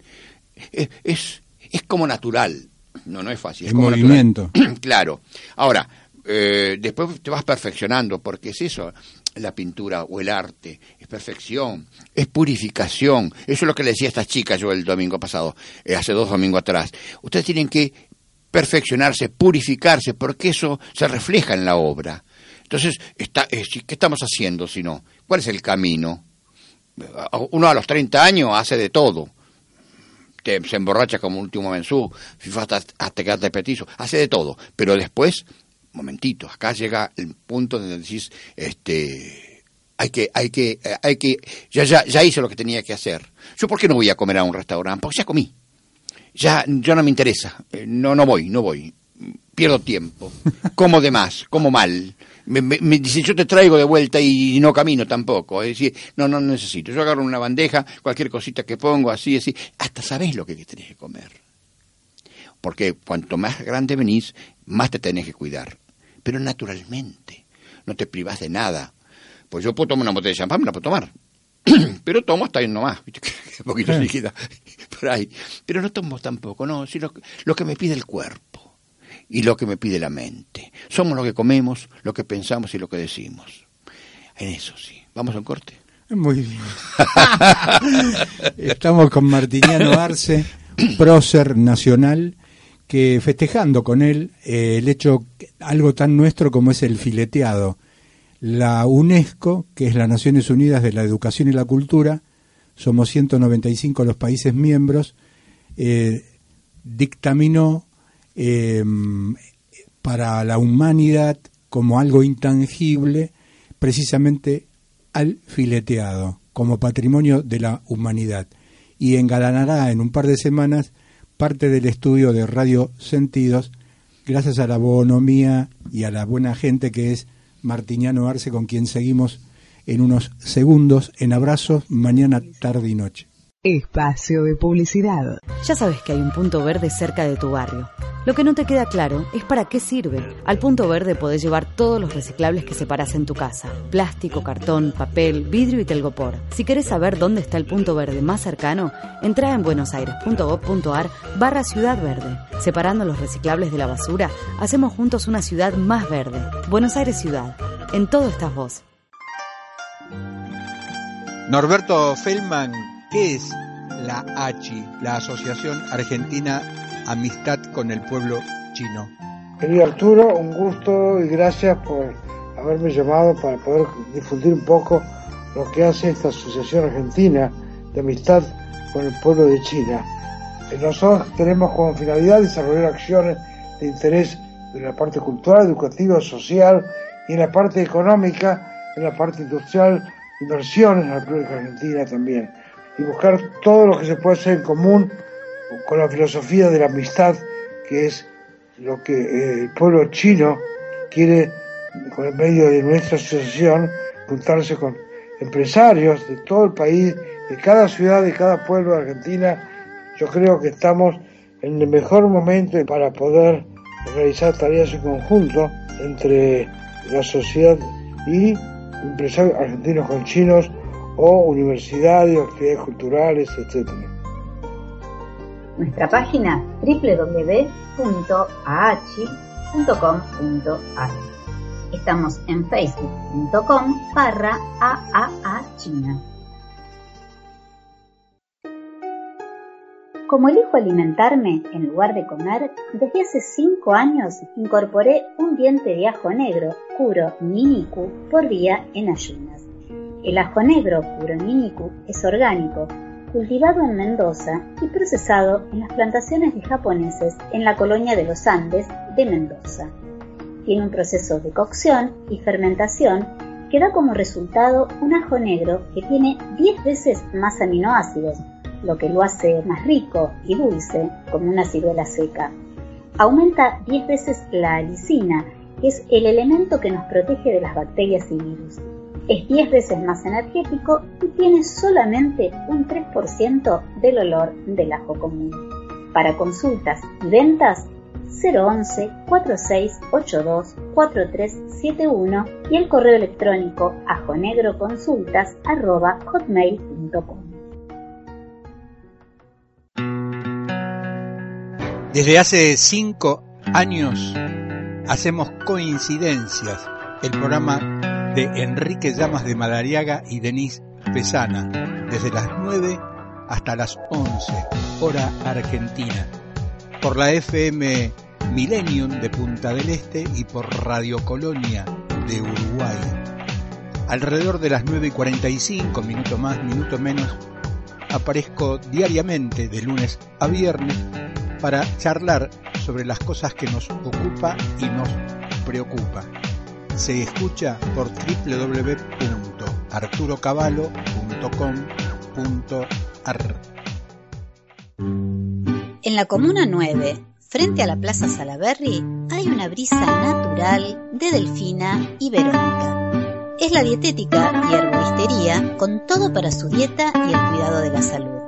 Es, es, es como natural. No, no es fácil. Es En como movimiento. claro. Ahora, eh, después te vas perfeccionando, porque es eso, la pintura o el arte, es perfección, es purificación. Eso es lo que le decía a estas chicas yo el domingo pasado, eh, hace dos domingos atrás. Ustedes tienen que perfeccionarse, purificarse, porque eso se refleja en la obra. Entonces, está, eh, ¿qué estamos haciendo si no? ¿Cuál es el camino? Uno a los 30 años hace de todo. Te- se emborracha como último mensú, hasta, hasta quedarte petizo, hace de todo. Pero después, momentito, acá llega el punto donde decís, este, hay que, hay que, eh, hay que, ya, ya, ya hice lo que tenía que hacer. Yo, ¿por qué no voy a comer a un restaurante? Porque ya comí. Ya, ya no me interesa. Eh, No, no voy, no voy. Pierdo tiempo. Como de más, como mal. Me, me, me dicen, yo te traigo de vuelta y no camino tampoco. Es decir, no, no necesito. Yo agarro una bandeja, cualquier cosita que pongo, así, así. Hasta sabés lo que tenés que comer. Porque cuanto más grande venís, más te tenés que cuidar. Pero naturalmente. No te privás de nada. Pues yo puedo tomar una botella de champán, me la puedo tomar. Pero tomo hasta ahí nomás, un poquito líquida por ahí. Pero no tomo tampoco, no, sino lo que me pide el cuerpo y lo que me pide la mente. Somos lo que comemos, lo que pensamos y lo que decimos. En eso sí. Vamos a un corte. Muy bien. Estamos con Martiniano Arce, prócer nacional, que festejando con él eh, el hecho, algo tan nuestro como es el fileteado. La UNESCO, que es las Naciones Unidas de la Educación y la Cultura, somos 195 los países miembros, eh, dictaminó eh, para la humanidad como algo intangible precisamente al fileteado como patrimonio de la humanidad y engalanará en un par de semanas parte del estudio de Radio Sentidos gracias a la bonomía y a la buena gente que es Martiniano Arce con quien seguimos en unos segundos en abrazos mañana, tarde y noche. Espacio de publicidad. Ya sabes que hay un punto verde cerca de tu barrio. Lo que no te queda claro es para qué sirve. Al punto verde podés llevar todos los reciclables que separas en tu casa. Plástico, cartón, papel, vidrio y telgopor. Si querés saber dónde está el punto verde más cercano, entra en buenosaires.gov.ar barra Ciudad Verde. Separando los reciclables de la basura, hacemos juntos una ciudad más verde. Buenos Aires Ciudad. En todo estás vos. Norberto Feldman, ¿qué es la ACHI, la Asociación Argentina Amistad con el Pueblo Chino? Querido Arturo, un gusto y gracias por haberme llamado para poder difundir un poco lo que hace esta Asociación Argentina de Amistad con el Pueblo de China. Eh, nosotros tenemos como finalidad desarrollar acciones de interés en la parte cultural, educativa, social y en la parte económica, en la parte industrial, inversiones en la República Argentina también. Y buscar todo lo que se puede hacer en común con la filosofía de la amistad, que es lo que eh, el pueblo chino quiere, con el medio de nuestra asociación, juntarse con empresarios de todo el país, de cada ciudad, de cada pueblo de Argentina. Yo creo que estamos en el mejor momento para poder realizar tareas en conjunto entre la sociedad y empresarios argentinos con chinos o universidades, actividades culturales, etc. Nuestra página www.aachi.com.ar Estamos en facebook.com barra China. Como elijo alimentarme en lugar de comer, desde hace 5 años incorporé un diente de ajo negro, Kuro Niniku, por día en ayunas. El ajo negro Kuro Niniku es orgánico, cultivado en Mendoza y procesado en las plantaciones de japoneses en la colonia de los Andes de Mendoza. Tiene un proceso de cocción y fermentación que da como resultado un ajo negro que tiene 10 veces más aminoácidos, lo que lo hace más rico y dulce, como una ciruela seca. Aumenta 10 veces la alicina, que es el elemento que nos protege de las bacterias y virus. Es 10 veces más energético y tiene solamente un 3% del olor del ajo común. Para consultas y ventas, 011 4682 4371 y el correo electrónico ajonegroconsultas.hotmail.com. Desde hace cinco años hacemos coincidencias, el programa de Enrique Llamas de Madariaga y Denise Pesana, desde las 9 hasta las 11, hora argentina, por la FM Millennium de Punta del Este y por Radio Colonia de Uruguay. Alrededor de las 9 y 45, minuto más, minuto menos, aparezco diariamente de lunes a viernes para charlar sobre las cosas que nos ocupa y nos preocupa. Se escucha por www.arturocavalo.com.ar. En la Comuna 9, frente a la Plaza Salaberry, hay una brisa natural de Delfina y Verónica. Es la dietética y herboristería con todo para su dieta y el cuidado de la salud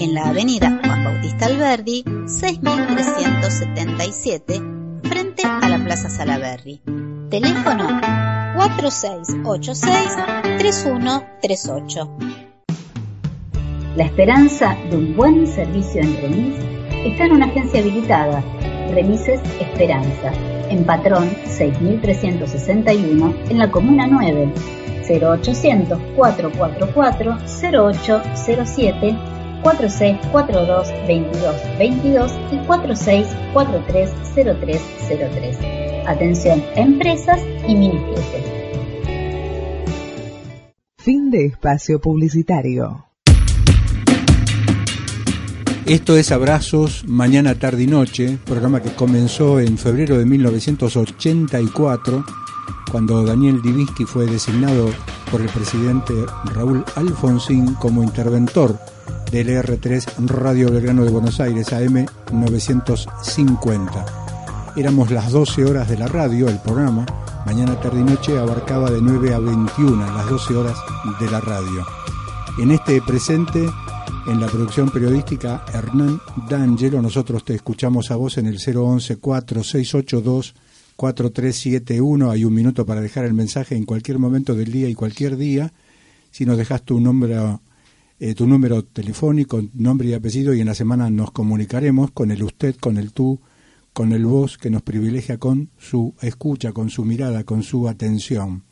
en la avenida Juan Bautista Alberdi, 6377, frente a la Plaza Salaberry. Teléfono 4686-3138. La esperanza de un buen servicio en remis está en una agencia habilitada, Remises Esperanza, en Patrón 6361, en la Comuna 9, 0800 444 0807 4642 22 22 y 4643 0303. Atención a empresas y mini Fin de espacio publicitario. Esto es Abrazos Mañana, Tarde y Noche, programa que comenzó en febrero de 1984, cuando Daniel Divinsky fue designado por el presidente Raúl Alfonsín como interventor del R3 Radio Belgrano de Buenos Aires, AM 950. Éramos las 12 horas de la radio, el programa, mañana, tarde y noche abarcaba de 9 a 21, las 12 horas de la radio. En este presente En la producción periodística, Hernán D'Angelo. Nosotros te escuchamos a vos en el 011-4682-4371. Hay un minuto para dejar el mensaje en cualquier momento del día y cualquier día. Si nos dejas tu número, eh, tu número telefónico, nombre y apellido, y en la semana nos comunicaremos con el usted, con el tú, con el vos, que nos privilegia con su escucha, con su mirada, con su atención.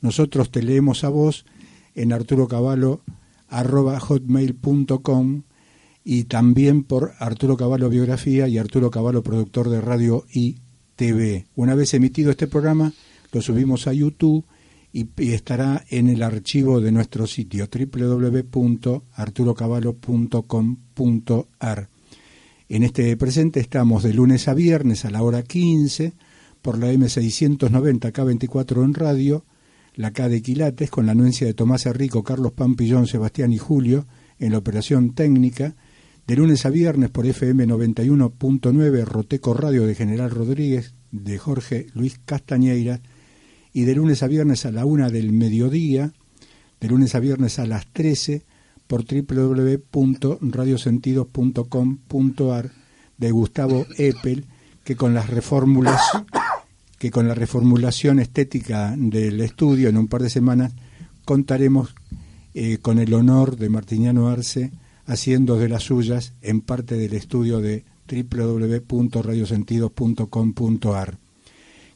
Nosotros te leemos a vos en Arturo Caballo arroba hotmail.com y también por Arturo Caballo Biografía y Arturo Caballo Productor de Radio y TV. Una vez emitido este programa, lo subimos a YouTube y, estará en el archivo de nuestro sitio www.arturocaballo.com.ar. En este presente estamos de lunes a viernes a la hora 15 por la M690 K24 en radio la K de Quilates, con la anuencia de Tomás Enrico, Carlos Pampillón, Sebastián y Julio, en la operación técnica, de lunes a viernes por FM 91.9 Roteco Radio de General Rodríguez, de Jorge Luis Castañeira, y de lunes a viernes a la una del mediodía, de lunes a viernes a las 13 por www.radiosentidos.com.ar de Gustavo Eppel, que con las reformulas que con la reformulación estética del estudio en un par de semanas contaremos eh, con el honor de Martiniano Arce haciendo de las suyas en parte del estudio de www.radiosentidos.com.ar.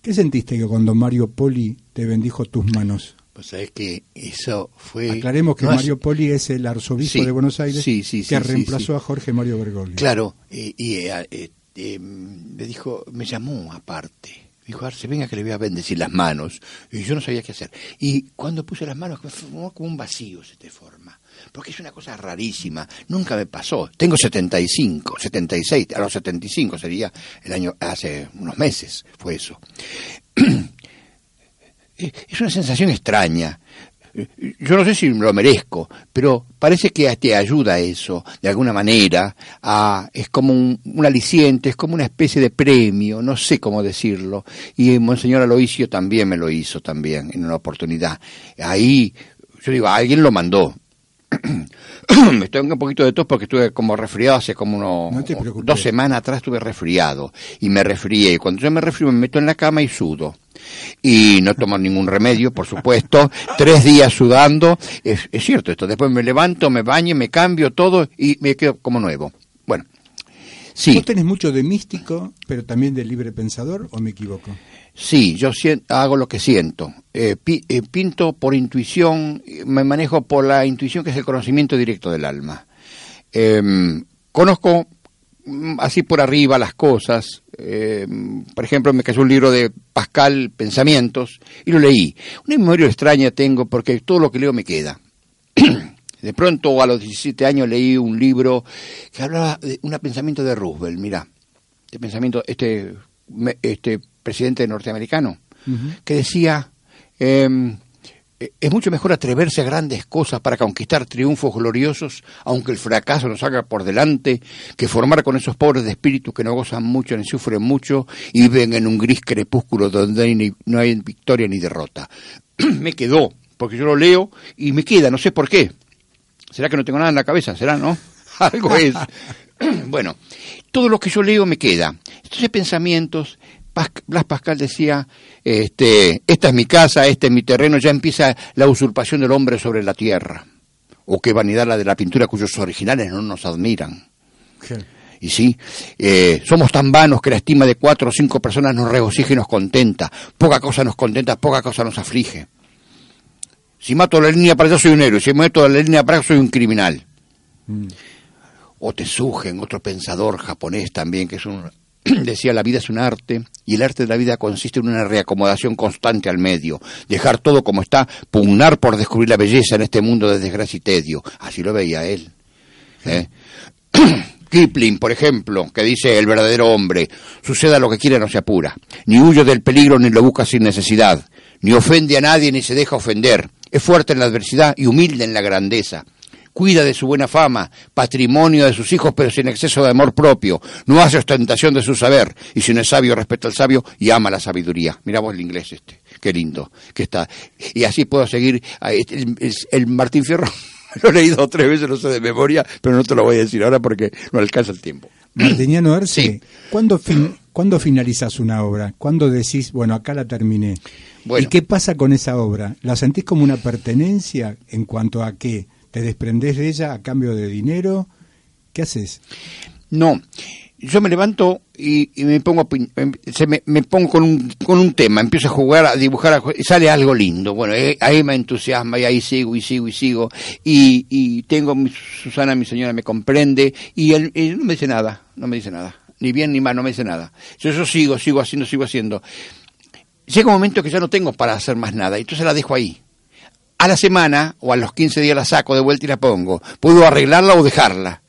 ¿Qué sentiste cuando Mario Poli te bendijo tus manos? Pues sabes que eso fue... Aclaremos que Mario Poli es el arzobispo de Buenos Aires que reemplazó a Jorge Mario Bergoglio. Claro, y eh, eh, me dijo, me llamó aparte Dijo, Arce, venga que le voy a bendecir las manos. Y yo no sabía qué hacer. Y cuando puse las manos, como un vacío se te forma. Porque es una cosa rarísima. Nunca me pasó. Tengo 75, 76, a los 75 sería el año, hace unos meses fue eso. es una sensación extraña yo no sé si lo merezco, pero parece que te ayuda eso, de alguna manera, a, es como un, aliciente, es como una especie de premio, no sé cómo decirlo. Y Monseñor Aloisio también me lo hizo también en una oportunidad. Ahí, yo digo, alguien lo mandó. me estoy un poquito de tos porque estuve como resfriado hace como unos dos semanas atrás estuve resfriado y me resfrié. Cuando yo me resfrío me meto en la cama y sudo. Y no tomo ningún remedio, por supuesto, tres días sudando, es, cierto esto, después me levanto, me baño, me cambio todo y me quedo como nuevo. Bueno, sí. ¿Vos tenés mucho de místico, pero también de libre pensador, o me equivoco? Sí, yo hago lo que siento. Eh, eh, pinto por intuición, me manejo por la intuición que es el conocimiento directo del alma. Em, conozco Mm, así por arriba las cosas. Eh, por ejemplo, me cayó un libro de Pascal, Pensamientos, y lo leí. Una memoria extraña tengo porque todo lo que leo me queda. de pronto, a los 17 años, leí un libro que hablaba de un pensamiento de Roosevelt, mira, de pensamiento, este, este presidente norteamericano, que decía, em, es mucho mejor atreverse a grandes cosas para conquistar triunfos gloriosos, aunque el fracaso nos haga por delante, que formar con esos pobres de espíritu que no gozan mucho ni sufren mucho y viven en un gris crepúsculo donde no hay victoria ni derrota. me quedó, porque yo lo leo y me queda, no sé por qué. ¿Será que no tengo nada en la cabeza? ¿Será, no? Algo es. bueno, todo lo que yo leo me queda. Estos pensamientos Blas Pascal decía, este, esta es mi casa, este es mi terreno, ya empieza la usurpación del hombre sobre la tierra. O qué vanidad la de la pintura cuyos originales no nos admiran. Y sí, eh, somos tan vanos que la estima de cuatro o cinco personas nos regocija y nos contenta. Poca cosa nos contenta, poca cosa nos aflige. Si mato la línea para allá soy un héroe, si mato la línea para allá soy un criminal. Mm. O te sugen, otro pensador japonés también, que es un decía la vida es un arte y el arte de la vida consiste en una reacomodación constante al medio, dejar todo como está, pugnar por descubrir la belleza en este mundo de desgracia y tedio. Así lo veía él. ¿eh? Kipling, por ejemplo, que dice el verdadero hombre, suceda lo que quiera no se apura, ni huye del peligro ni lo busca sin necesidad, ni ofende a nadie ni se deja ofender, es fuerte en la adversidad y humilde en la grandeza cuida de su buena fama, patrimonio de sus hijos, pero sin exceso de amor propio, no hace ostentación de su saber, y si no es sabio, respeta al sabio y ama la sabiduría. Miramos el inglés este, qué lindo que está. Y así puedo seguir, este, el, Martín Fierro lo he leído tres veces, no sé de memoria, pero no te lo voy a decir ahora porque no alcanza el tiempo. Martiniano Arce, Sí. ¿cuándo, fin- ¿cuándo finalizas una obra? ¿Cuándo decís, bueno, acá la terminé? Bueno. ¿Y qué pasa con esa obra? ¿La sentís como una pertenencia en cuanto a que te desprendés de ella a cambio de dinero? ¿Qué haces? No, yo me levanto y, y me pongo a em- se me, me pongo con un, con un tema, empiezo a jugar, a dibujar, a sale algo lindo. Bueno, eh, ahí me entusiasma y ahí sigo y sigo y sigo. Y, y tengo, mi, Susana, mi señora, me comprende y él, él no me dice nada, no me dice nada. Ni bien ni mal, no me dice nada. Yo, yo sigo, sigo haciendo, sigo haciendo. Llega un momento que ya no tengo para hacer más nada, y entonces la dejo ahí. A la semana o a los 15 días la saco de vuelta y la pongo. Puedo arreglarla o dejarla.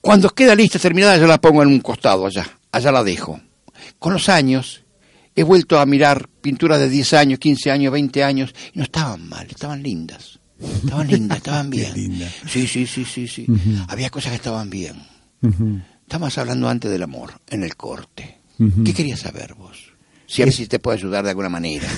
Cuando queda lista, terminada, yo la pongo en un costado allá, allá la dejo. Con los años, he vuelto a mirar pinturas de 10 años, 15 años, 20 años, y no estaban mal, estaban lindas. Estaban lindas, estaban bien. linda. Sí, sí, sí, sí, sí. Había cosas que estaban bien. Estamos hablando antes del amor, en el corte. ¿Qué querías saber vos? Si a ver si te puedo ayudar de alguna manera.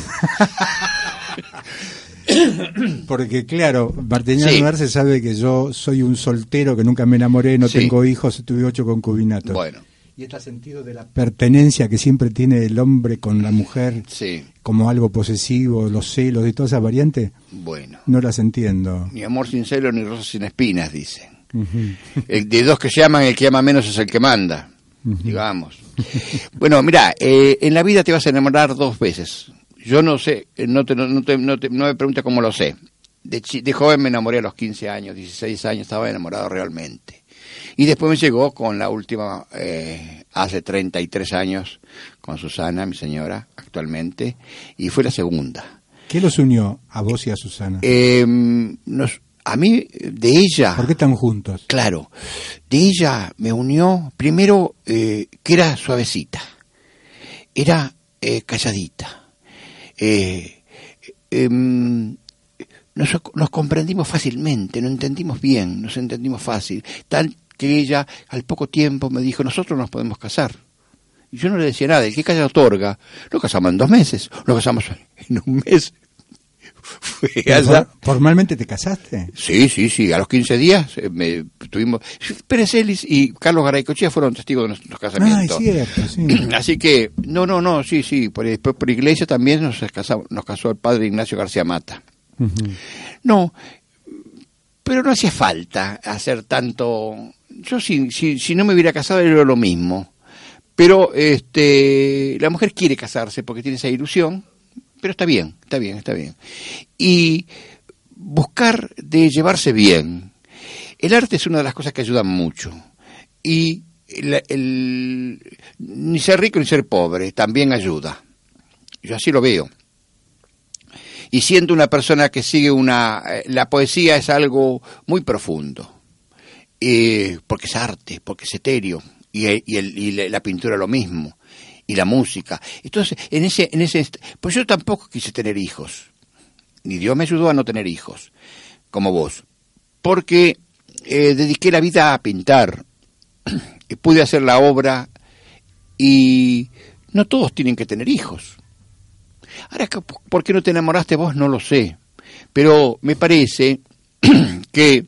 Porque claro, Martiniano Sí. Arce sabe que yo soy un soltero, que nunca me enamoré, no Sí. tengo hijos, tuve ocho concubinatos. Bueno, Y este sentido de la pertenencia que siempre tiene el hombre con la mujer sí, como algo posesivo, los celos y todas esas variantes, bueno. no las entiendo. Ni amor sin celo ni rosas sin espinas, dicen. El de dos que llaman, el que llama menos es el que manda, digamos. Bueno, mira, eh, en la vida te vas a enamorar dos veces. Yo no sé, eh, no, te, no, te- no te- no me pregunta cómo lo sé. De, de joven me enamoré a los 15 años, 16 años, estaba enamorado realmente. Y después me llegó con la última, eh, hace 33 años, con Susana, mi señora, actualmente, y fue la segunda. ¿Qué los unió a vos y a Susana? Eh, nos- a mí, de ella... ¿Por qué están juntos? Claro, de ella me unió primero eh, que era suavecita, era eh, calladita. Eh, em, nos, nos comprendimos fácilmente, nos entendimos bien, nos entendimos fácil. Tal que ella al poco tiempo me dijo, nosotros nos podemos casar. Y yo no le decía nada, el que calla otorga. Lo casamos en dos meses, lo casamos en un mes. Allá. ¿Formalmente te casaste? Sí, sí, sí. A los 15 días eh, me, tuvimos. Pérez Ellis y Carlos Garaycochea fueron testigos de nuestros Ah, es casamientos. cierto, sí. Así que, no, no, no, sí, sí. Por, después por iglesia también nos casamos, nos casó el padre Ignacio García Mata. No, pero no hacía falta hacer tanto. Yo, si, si, si no me hubiera casado, era lo mismo. Pero este, la mujer quiere casarse porque tiene esa ilusión, pero está bien, está bien, está bien. Y buscar de llevarse bien. El arte es una de las cosas que ayudan mucho. Y el, ni ser rico ni ser pobre también ayuda. Yo así lo veo. Y siendo una persona que sigue una... eh, La poesía es algo muy profundo. Eh, porque es arte, porque es etéreo. Y, el- y la pintura lo mismo. Y la música. Entonces, en ese, en ese... Pues yo tampoco quise tener hijos. Ni Dios me ayudó a no tener hijos. Como vos. Porque eh, dediqué la vida a pintar. y pude hacer la obra. Y no todos tienen que tener hijos. Ahora, ¿qué- ¿por qué no te enamoraste vos? No lo sé. Pero me parece que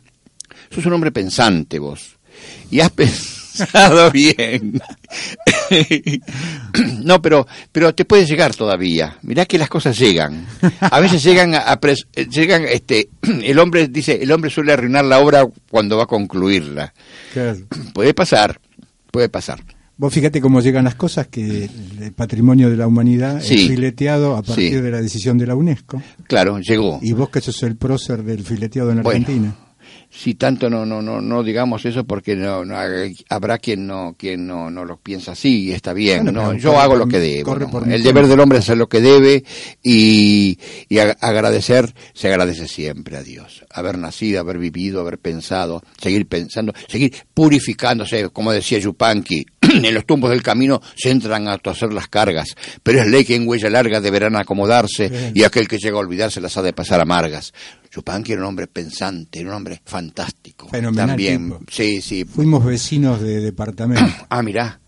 sos un hombre pensante vos. Y has pensado bien. no, pero, pero te puede llegar todavía. Mirá que las cosas llegan. A veces llegan a, a pres- eh, llegan, este, el hombre dice, el hombre suele arruinar la obra cuando va a concluirla. Claro. Puede pasar, puede pasar. Vos fíjate cómo llegan las cosas, que el patrimonio de la humanidad Sí. es fileteado a partir Sí. de la decisión de la UNESCO. Claro, llegó. Y vos que sos el prócer del fileteado en Bueno. Argentina. Si tanto no no no no digamos eso porque no, no habrá quien no quien no no lo piensa así y está bien Bueno, no yo hago lo que debo el deber del hombre es hacer lo que debe y, y ag- agradecer se agradece siempre a Dios. Haber nacido haber vivido haber pensado seguir pensando seguir purificándose como decía Yupanqui en los tumbos del camino se entran a torcer las cargas pero es ley que en huella larga deberán acomodarse Bien. y aquel que llega a olvidarse las ha de pasar amargas Yupanqui era un hombre pensante, era un hombre fantástico. Fenomenal También, tipo. sí, sí. Fuimos vecinos de departamento. Ah, mirá.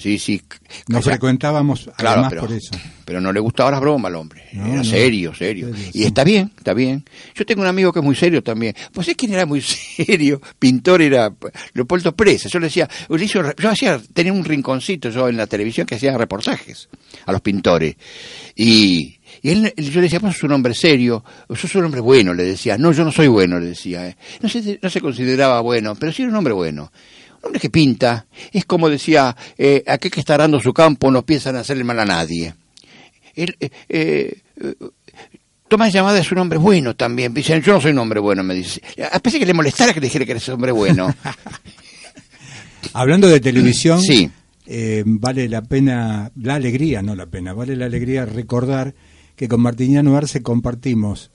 Sí, sí. Nos frecuentábamos Claro, además pero, por eso. pero no le gustaba las bromas al hombre. No, era no. serio, serio. Serio, y sí. está bien, está bien. Yo tengo un amigo que es muy serio también. Pues es quién era muy serio. Pintor era Leopoldo Presa. Yo le decía, yo hacía, tenía un rinconcito yo en la televisión que hacía reportajes a los pintores. Y, y él, yo le decía, vos sos un hombre serio, sos un hombre bueno, le decía. No, yo no soy bueno, le decía. eh. No, se, no se consideraba bueno, pero sí era un hombre bueno. Hombre que pinta es como decía, eh, aquel que está arando su campo no piensa en hacerle mal a nadie. Él, eh, eh, Tomás Llamada es un hombre bueno también. Dice, yo no soy un hombre bueno, me dice. A pesar que le molestara que le dijera que eres un hombre bueno. Hablando de televisión, Sí. eh, vale la pena, la alegría, no la pena, vale la alegría recordar que con Martiniano Arce compartimos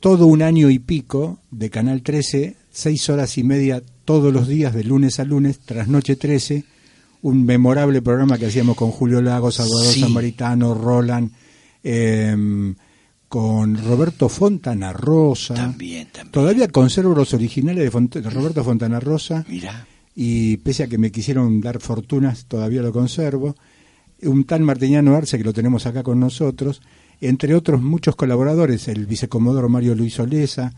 todo un año y pico de Canal 13, seis horas y media todos los días, de lunes a lunes, tras Noche 13, un memorable programa que hacíamos con Julio Lagos, Salvador Sí. Samaritano, Roland, eh, con Roberto Fontana Rosa. También, también. Todavía conservo los originales de, Font- de Roberto Fontana Rosa Mira. y pese a que me quisieron dar fortunas, todavía lo conservo. Un tal Martiniano Arce, que lo tenemos acá con nosotros, entre otros muchos colaboradores, el vicecomodoro Mario Luis Olesa,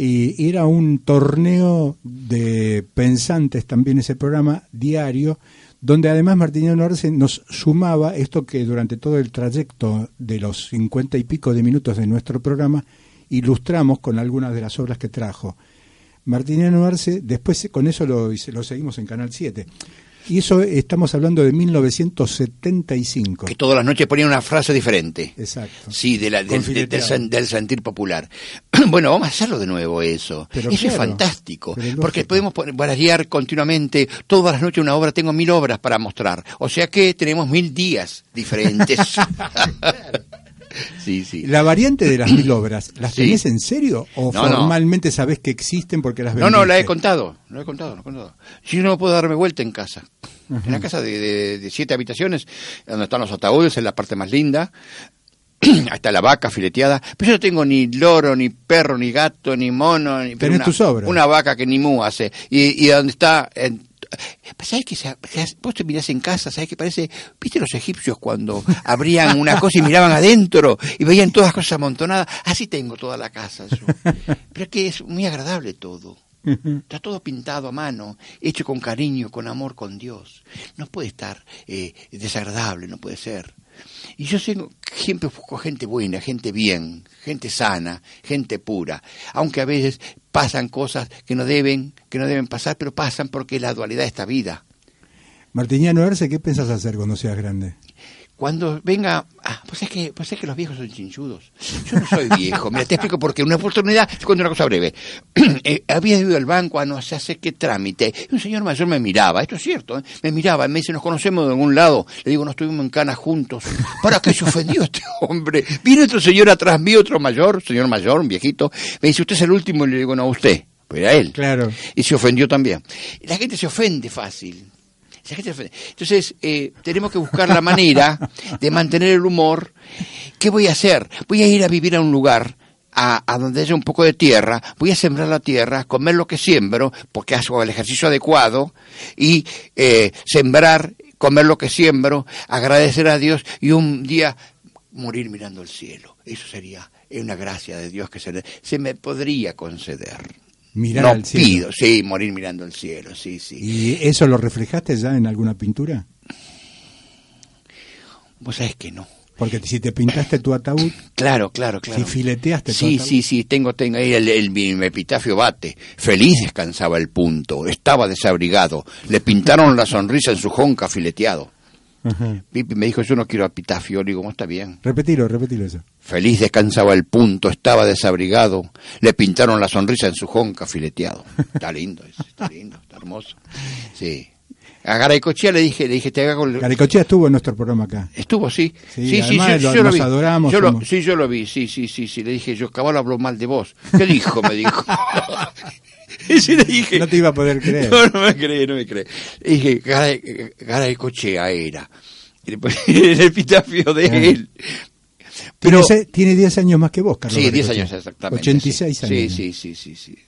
y, era un torneo de pensantes también ese programa diario, donde además Martiniano Arce nos sumaba esto que durante todo el trayecto de los cincuenta y pico de minutos de nuestro programa ilustramos con algunas de las obras que trajo. Martiniano Arce, después con eso lo, lo seguimos en Canal 7. Y eso estamos hablando de 1975. Que todas las noches ponía una frase diferente. Exacto. Sí, de la- del, Con del- sentir popular. bueno, vamos a hacerlo de nuevo eso. Pero eso es claro, fantástico. Porque podemos variar continuamente. Todas las noches una obra. Tengo mil obras para mostrar. O sea que tenemos mil días diferentes. sí, sí. La variante de las mil obras, ¿las Sí. tenés en serio o No, no. formalmente sabés que existen porque las No, no, la he vendiste? contado, lo he contado, lo he contado. Yo no puedo darme vuelta en casa. En la casa de, de- de siete habitaciones, donde están los ataúdes, es la parte más linda. Ahí está la vaca fileteada. Pero yo no tengo ni loro, ni perro, ni gato, ni mono. Ni, pero una, tus obras. Una vaca que ni mu hace. Y, y donde está... en- ¿Sabes que se- se- vos te mirás en casa, sabes que parece, viste los egipcios cuando abrían una cosa y miraban adentro y veían todas las cosas amontonadas? Así tengo toda la casa yo. Pero es que es muy agradable todo. Está todo pintado a mano, hecho con cariño, con amor, con Dios. No puede estar eh, desagradable, no puede ser. Y yo tengo- siempre busco gente buena, gente bien, gente sana, gente pura. Aunque a veces pasan cosas que no deben, que no deben pasar, pero pasan porque es la dualidad de esta vida. Martiniano Arce, ¿qué pensás hacer cuando seas grande? Cuando venga, ah, pues es que, pues es que los viejos son chinchudos. Yo no soy viejo. Mira, te explico porque una oportunidad, te cuento una cosa breve. Eh, había ido al banco a no sé hacer qué trámite. Y un señor mayor me miraba, esto es cierto, ¿eh? me miraba y me dice, nos conocemos de algún lado. Le digo, no estuvimos en cana juntos. ¿Para qué se ofendió este hombre? Viene otro señor atrás mío, otro mayor, señor mayor, un viejito. Me dice, usted es el último. Y le digo, no, usted. Pues era él. Claro. Y se ofendió también. La gente se ofende fácil. Entonces, eh, tenemos que buscar la manera de mantener el humor. ¿Qué voy a hacer? Voy a ir a vivir a un lugar a, a donde haya un poco de tierra, voy a sembrar la tierra, comer lo que siembro, porque hago el ejercicio adecuado, y eh, sembrar, comer lo que siembro, agradecer a Dios y un día morir mirando el cielo. Eso sería una gracia de Dios que se, se me podría conceder Mirar no al cielo. pido, sí, morir mirando el cielo, sí, sí. ¿Y eso lo reflejaste ya en alguna pintura? Vos sabés que no. Porque si te pintaste tu ataúd, Claro, claro, claro. si fileteaste tu Sí, ataúd, sí, sí, tengo, tengo ahí el, el- mi epitafio bate. Feliz descansaba el punto, estaba desabrigado. Le pintaron la sonrisa en su jonca fileteado. Pipi me dijo, yo no quiero epitafio. Le digo, ¿cómo está bien? Repetilo, repetilo eso. Feliz descansaba el punto, estaba desabrigado. Le pintaron la sonrisa en su jonca fileteado. Está lindo, eso, está lindo, está hermoso. Sí. A Garaycochea le dije, le dije, te hago el, Garicochea estuvo en nuestro programa acá. Estuvo, sí. Sí, Sí, sí, yo, lo- yo lo nos vi. adoramos, Yo lo- somos- sí, yo lo vi, sí, sí, sí, sí. Le dije, yo, caballo habló mal de vos. ¿Qué dijo? Me dijo. y sí le dije. No te iba a poder creer. No, no me cree, no me cree. Le dije, Garay, Garay Cochea era. Y puse el epitafio de Ah. él. Pero, tiene 10 años más que vos, Carlos. sí, 10 Garicochea. años exactamente. 86 sí. años. Sí, sí, sí, sí, sí.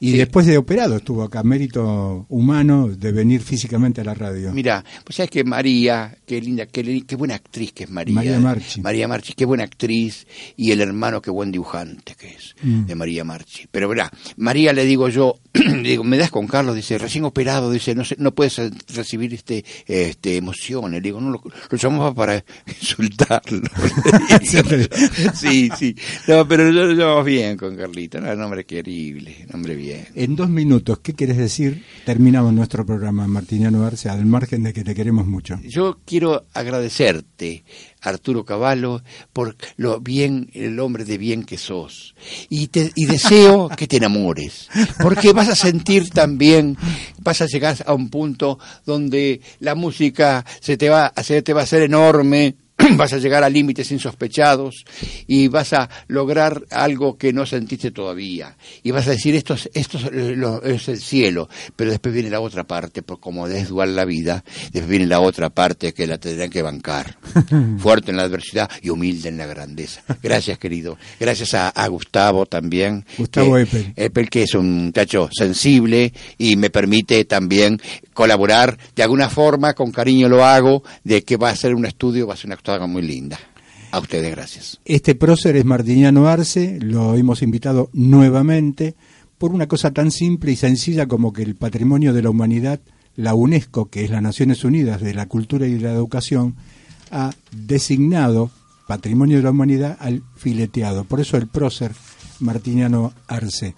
Y después de operado estuvo acá, mérito humano de venir físicamente a la radio. Mira, pues sabes que María, qué linda, qué, qué, buena actriz que es María. María Marchi. María Marchi, qué buena actriz. Y el hermano, qué buen dibujante que es, mm. de María Marchi. Pero verá, María le digo yo, digo, me das con Carlos, dice, recién operado, dice, no, no puedes recibir este, este emociones. Le digo, no, lo, lo llamamos para insultarlo. sí, sí. No, pero lo llamamos bien con Carlito, ¿no? nombre querible, nombre bien. En dos minutos, ¿qué quieres decir? Terminamos nuestro programa, Martiniano Arce, al margen de que te queremos mucho. Yo quiero agradecerte, Arturo Cavallo, por lo bien, el hombre de bien que sos. Y, te, y deseo que te enamores, porque vas a sentir también, vas a llegar a un punto donde la música se te va, se te va a hacer enorme vas a llegar a límites insospechados y vas a lograr algo que no sentiste todavía. Y vas a decir, esto es, esto es, el cielo, pero después viene la otra parte, por como es dual la vida, después viene la otra parte que la tendrán que bancar. Fuerte en la adversidad y humilde en la grandeza. Gracias, querido. Gracias a, Gustavo también. Gustavo Eppel. Eppel, que es un muchacho sensible y me permite también colaborar de alguna forma, con cariño lo hago, de que va a ser un estudio, va a ser una muy linda. A ustedes, gracias. Este prócer es Martiniano Arce, lo hemos invitado nuevamente por una cosa tan simple y sencilla como que el patrimonio de la humanidad, la UNESCO, que es las Naciones Unidas de la Cultura y de la Educación, ha designado patrimonio de la humanidad al fileteado. Por eso el prócer Martiniano Arce.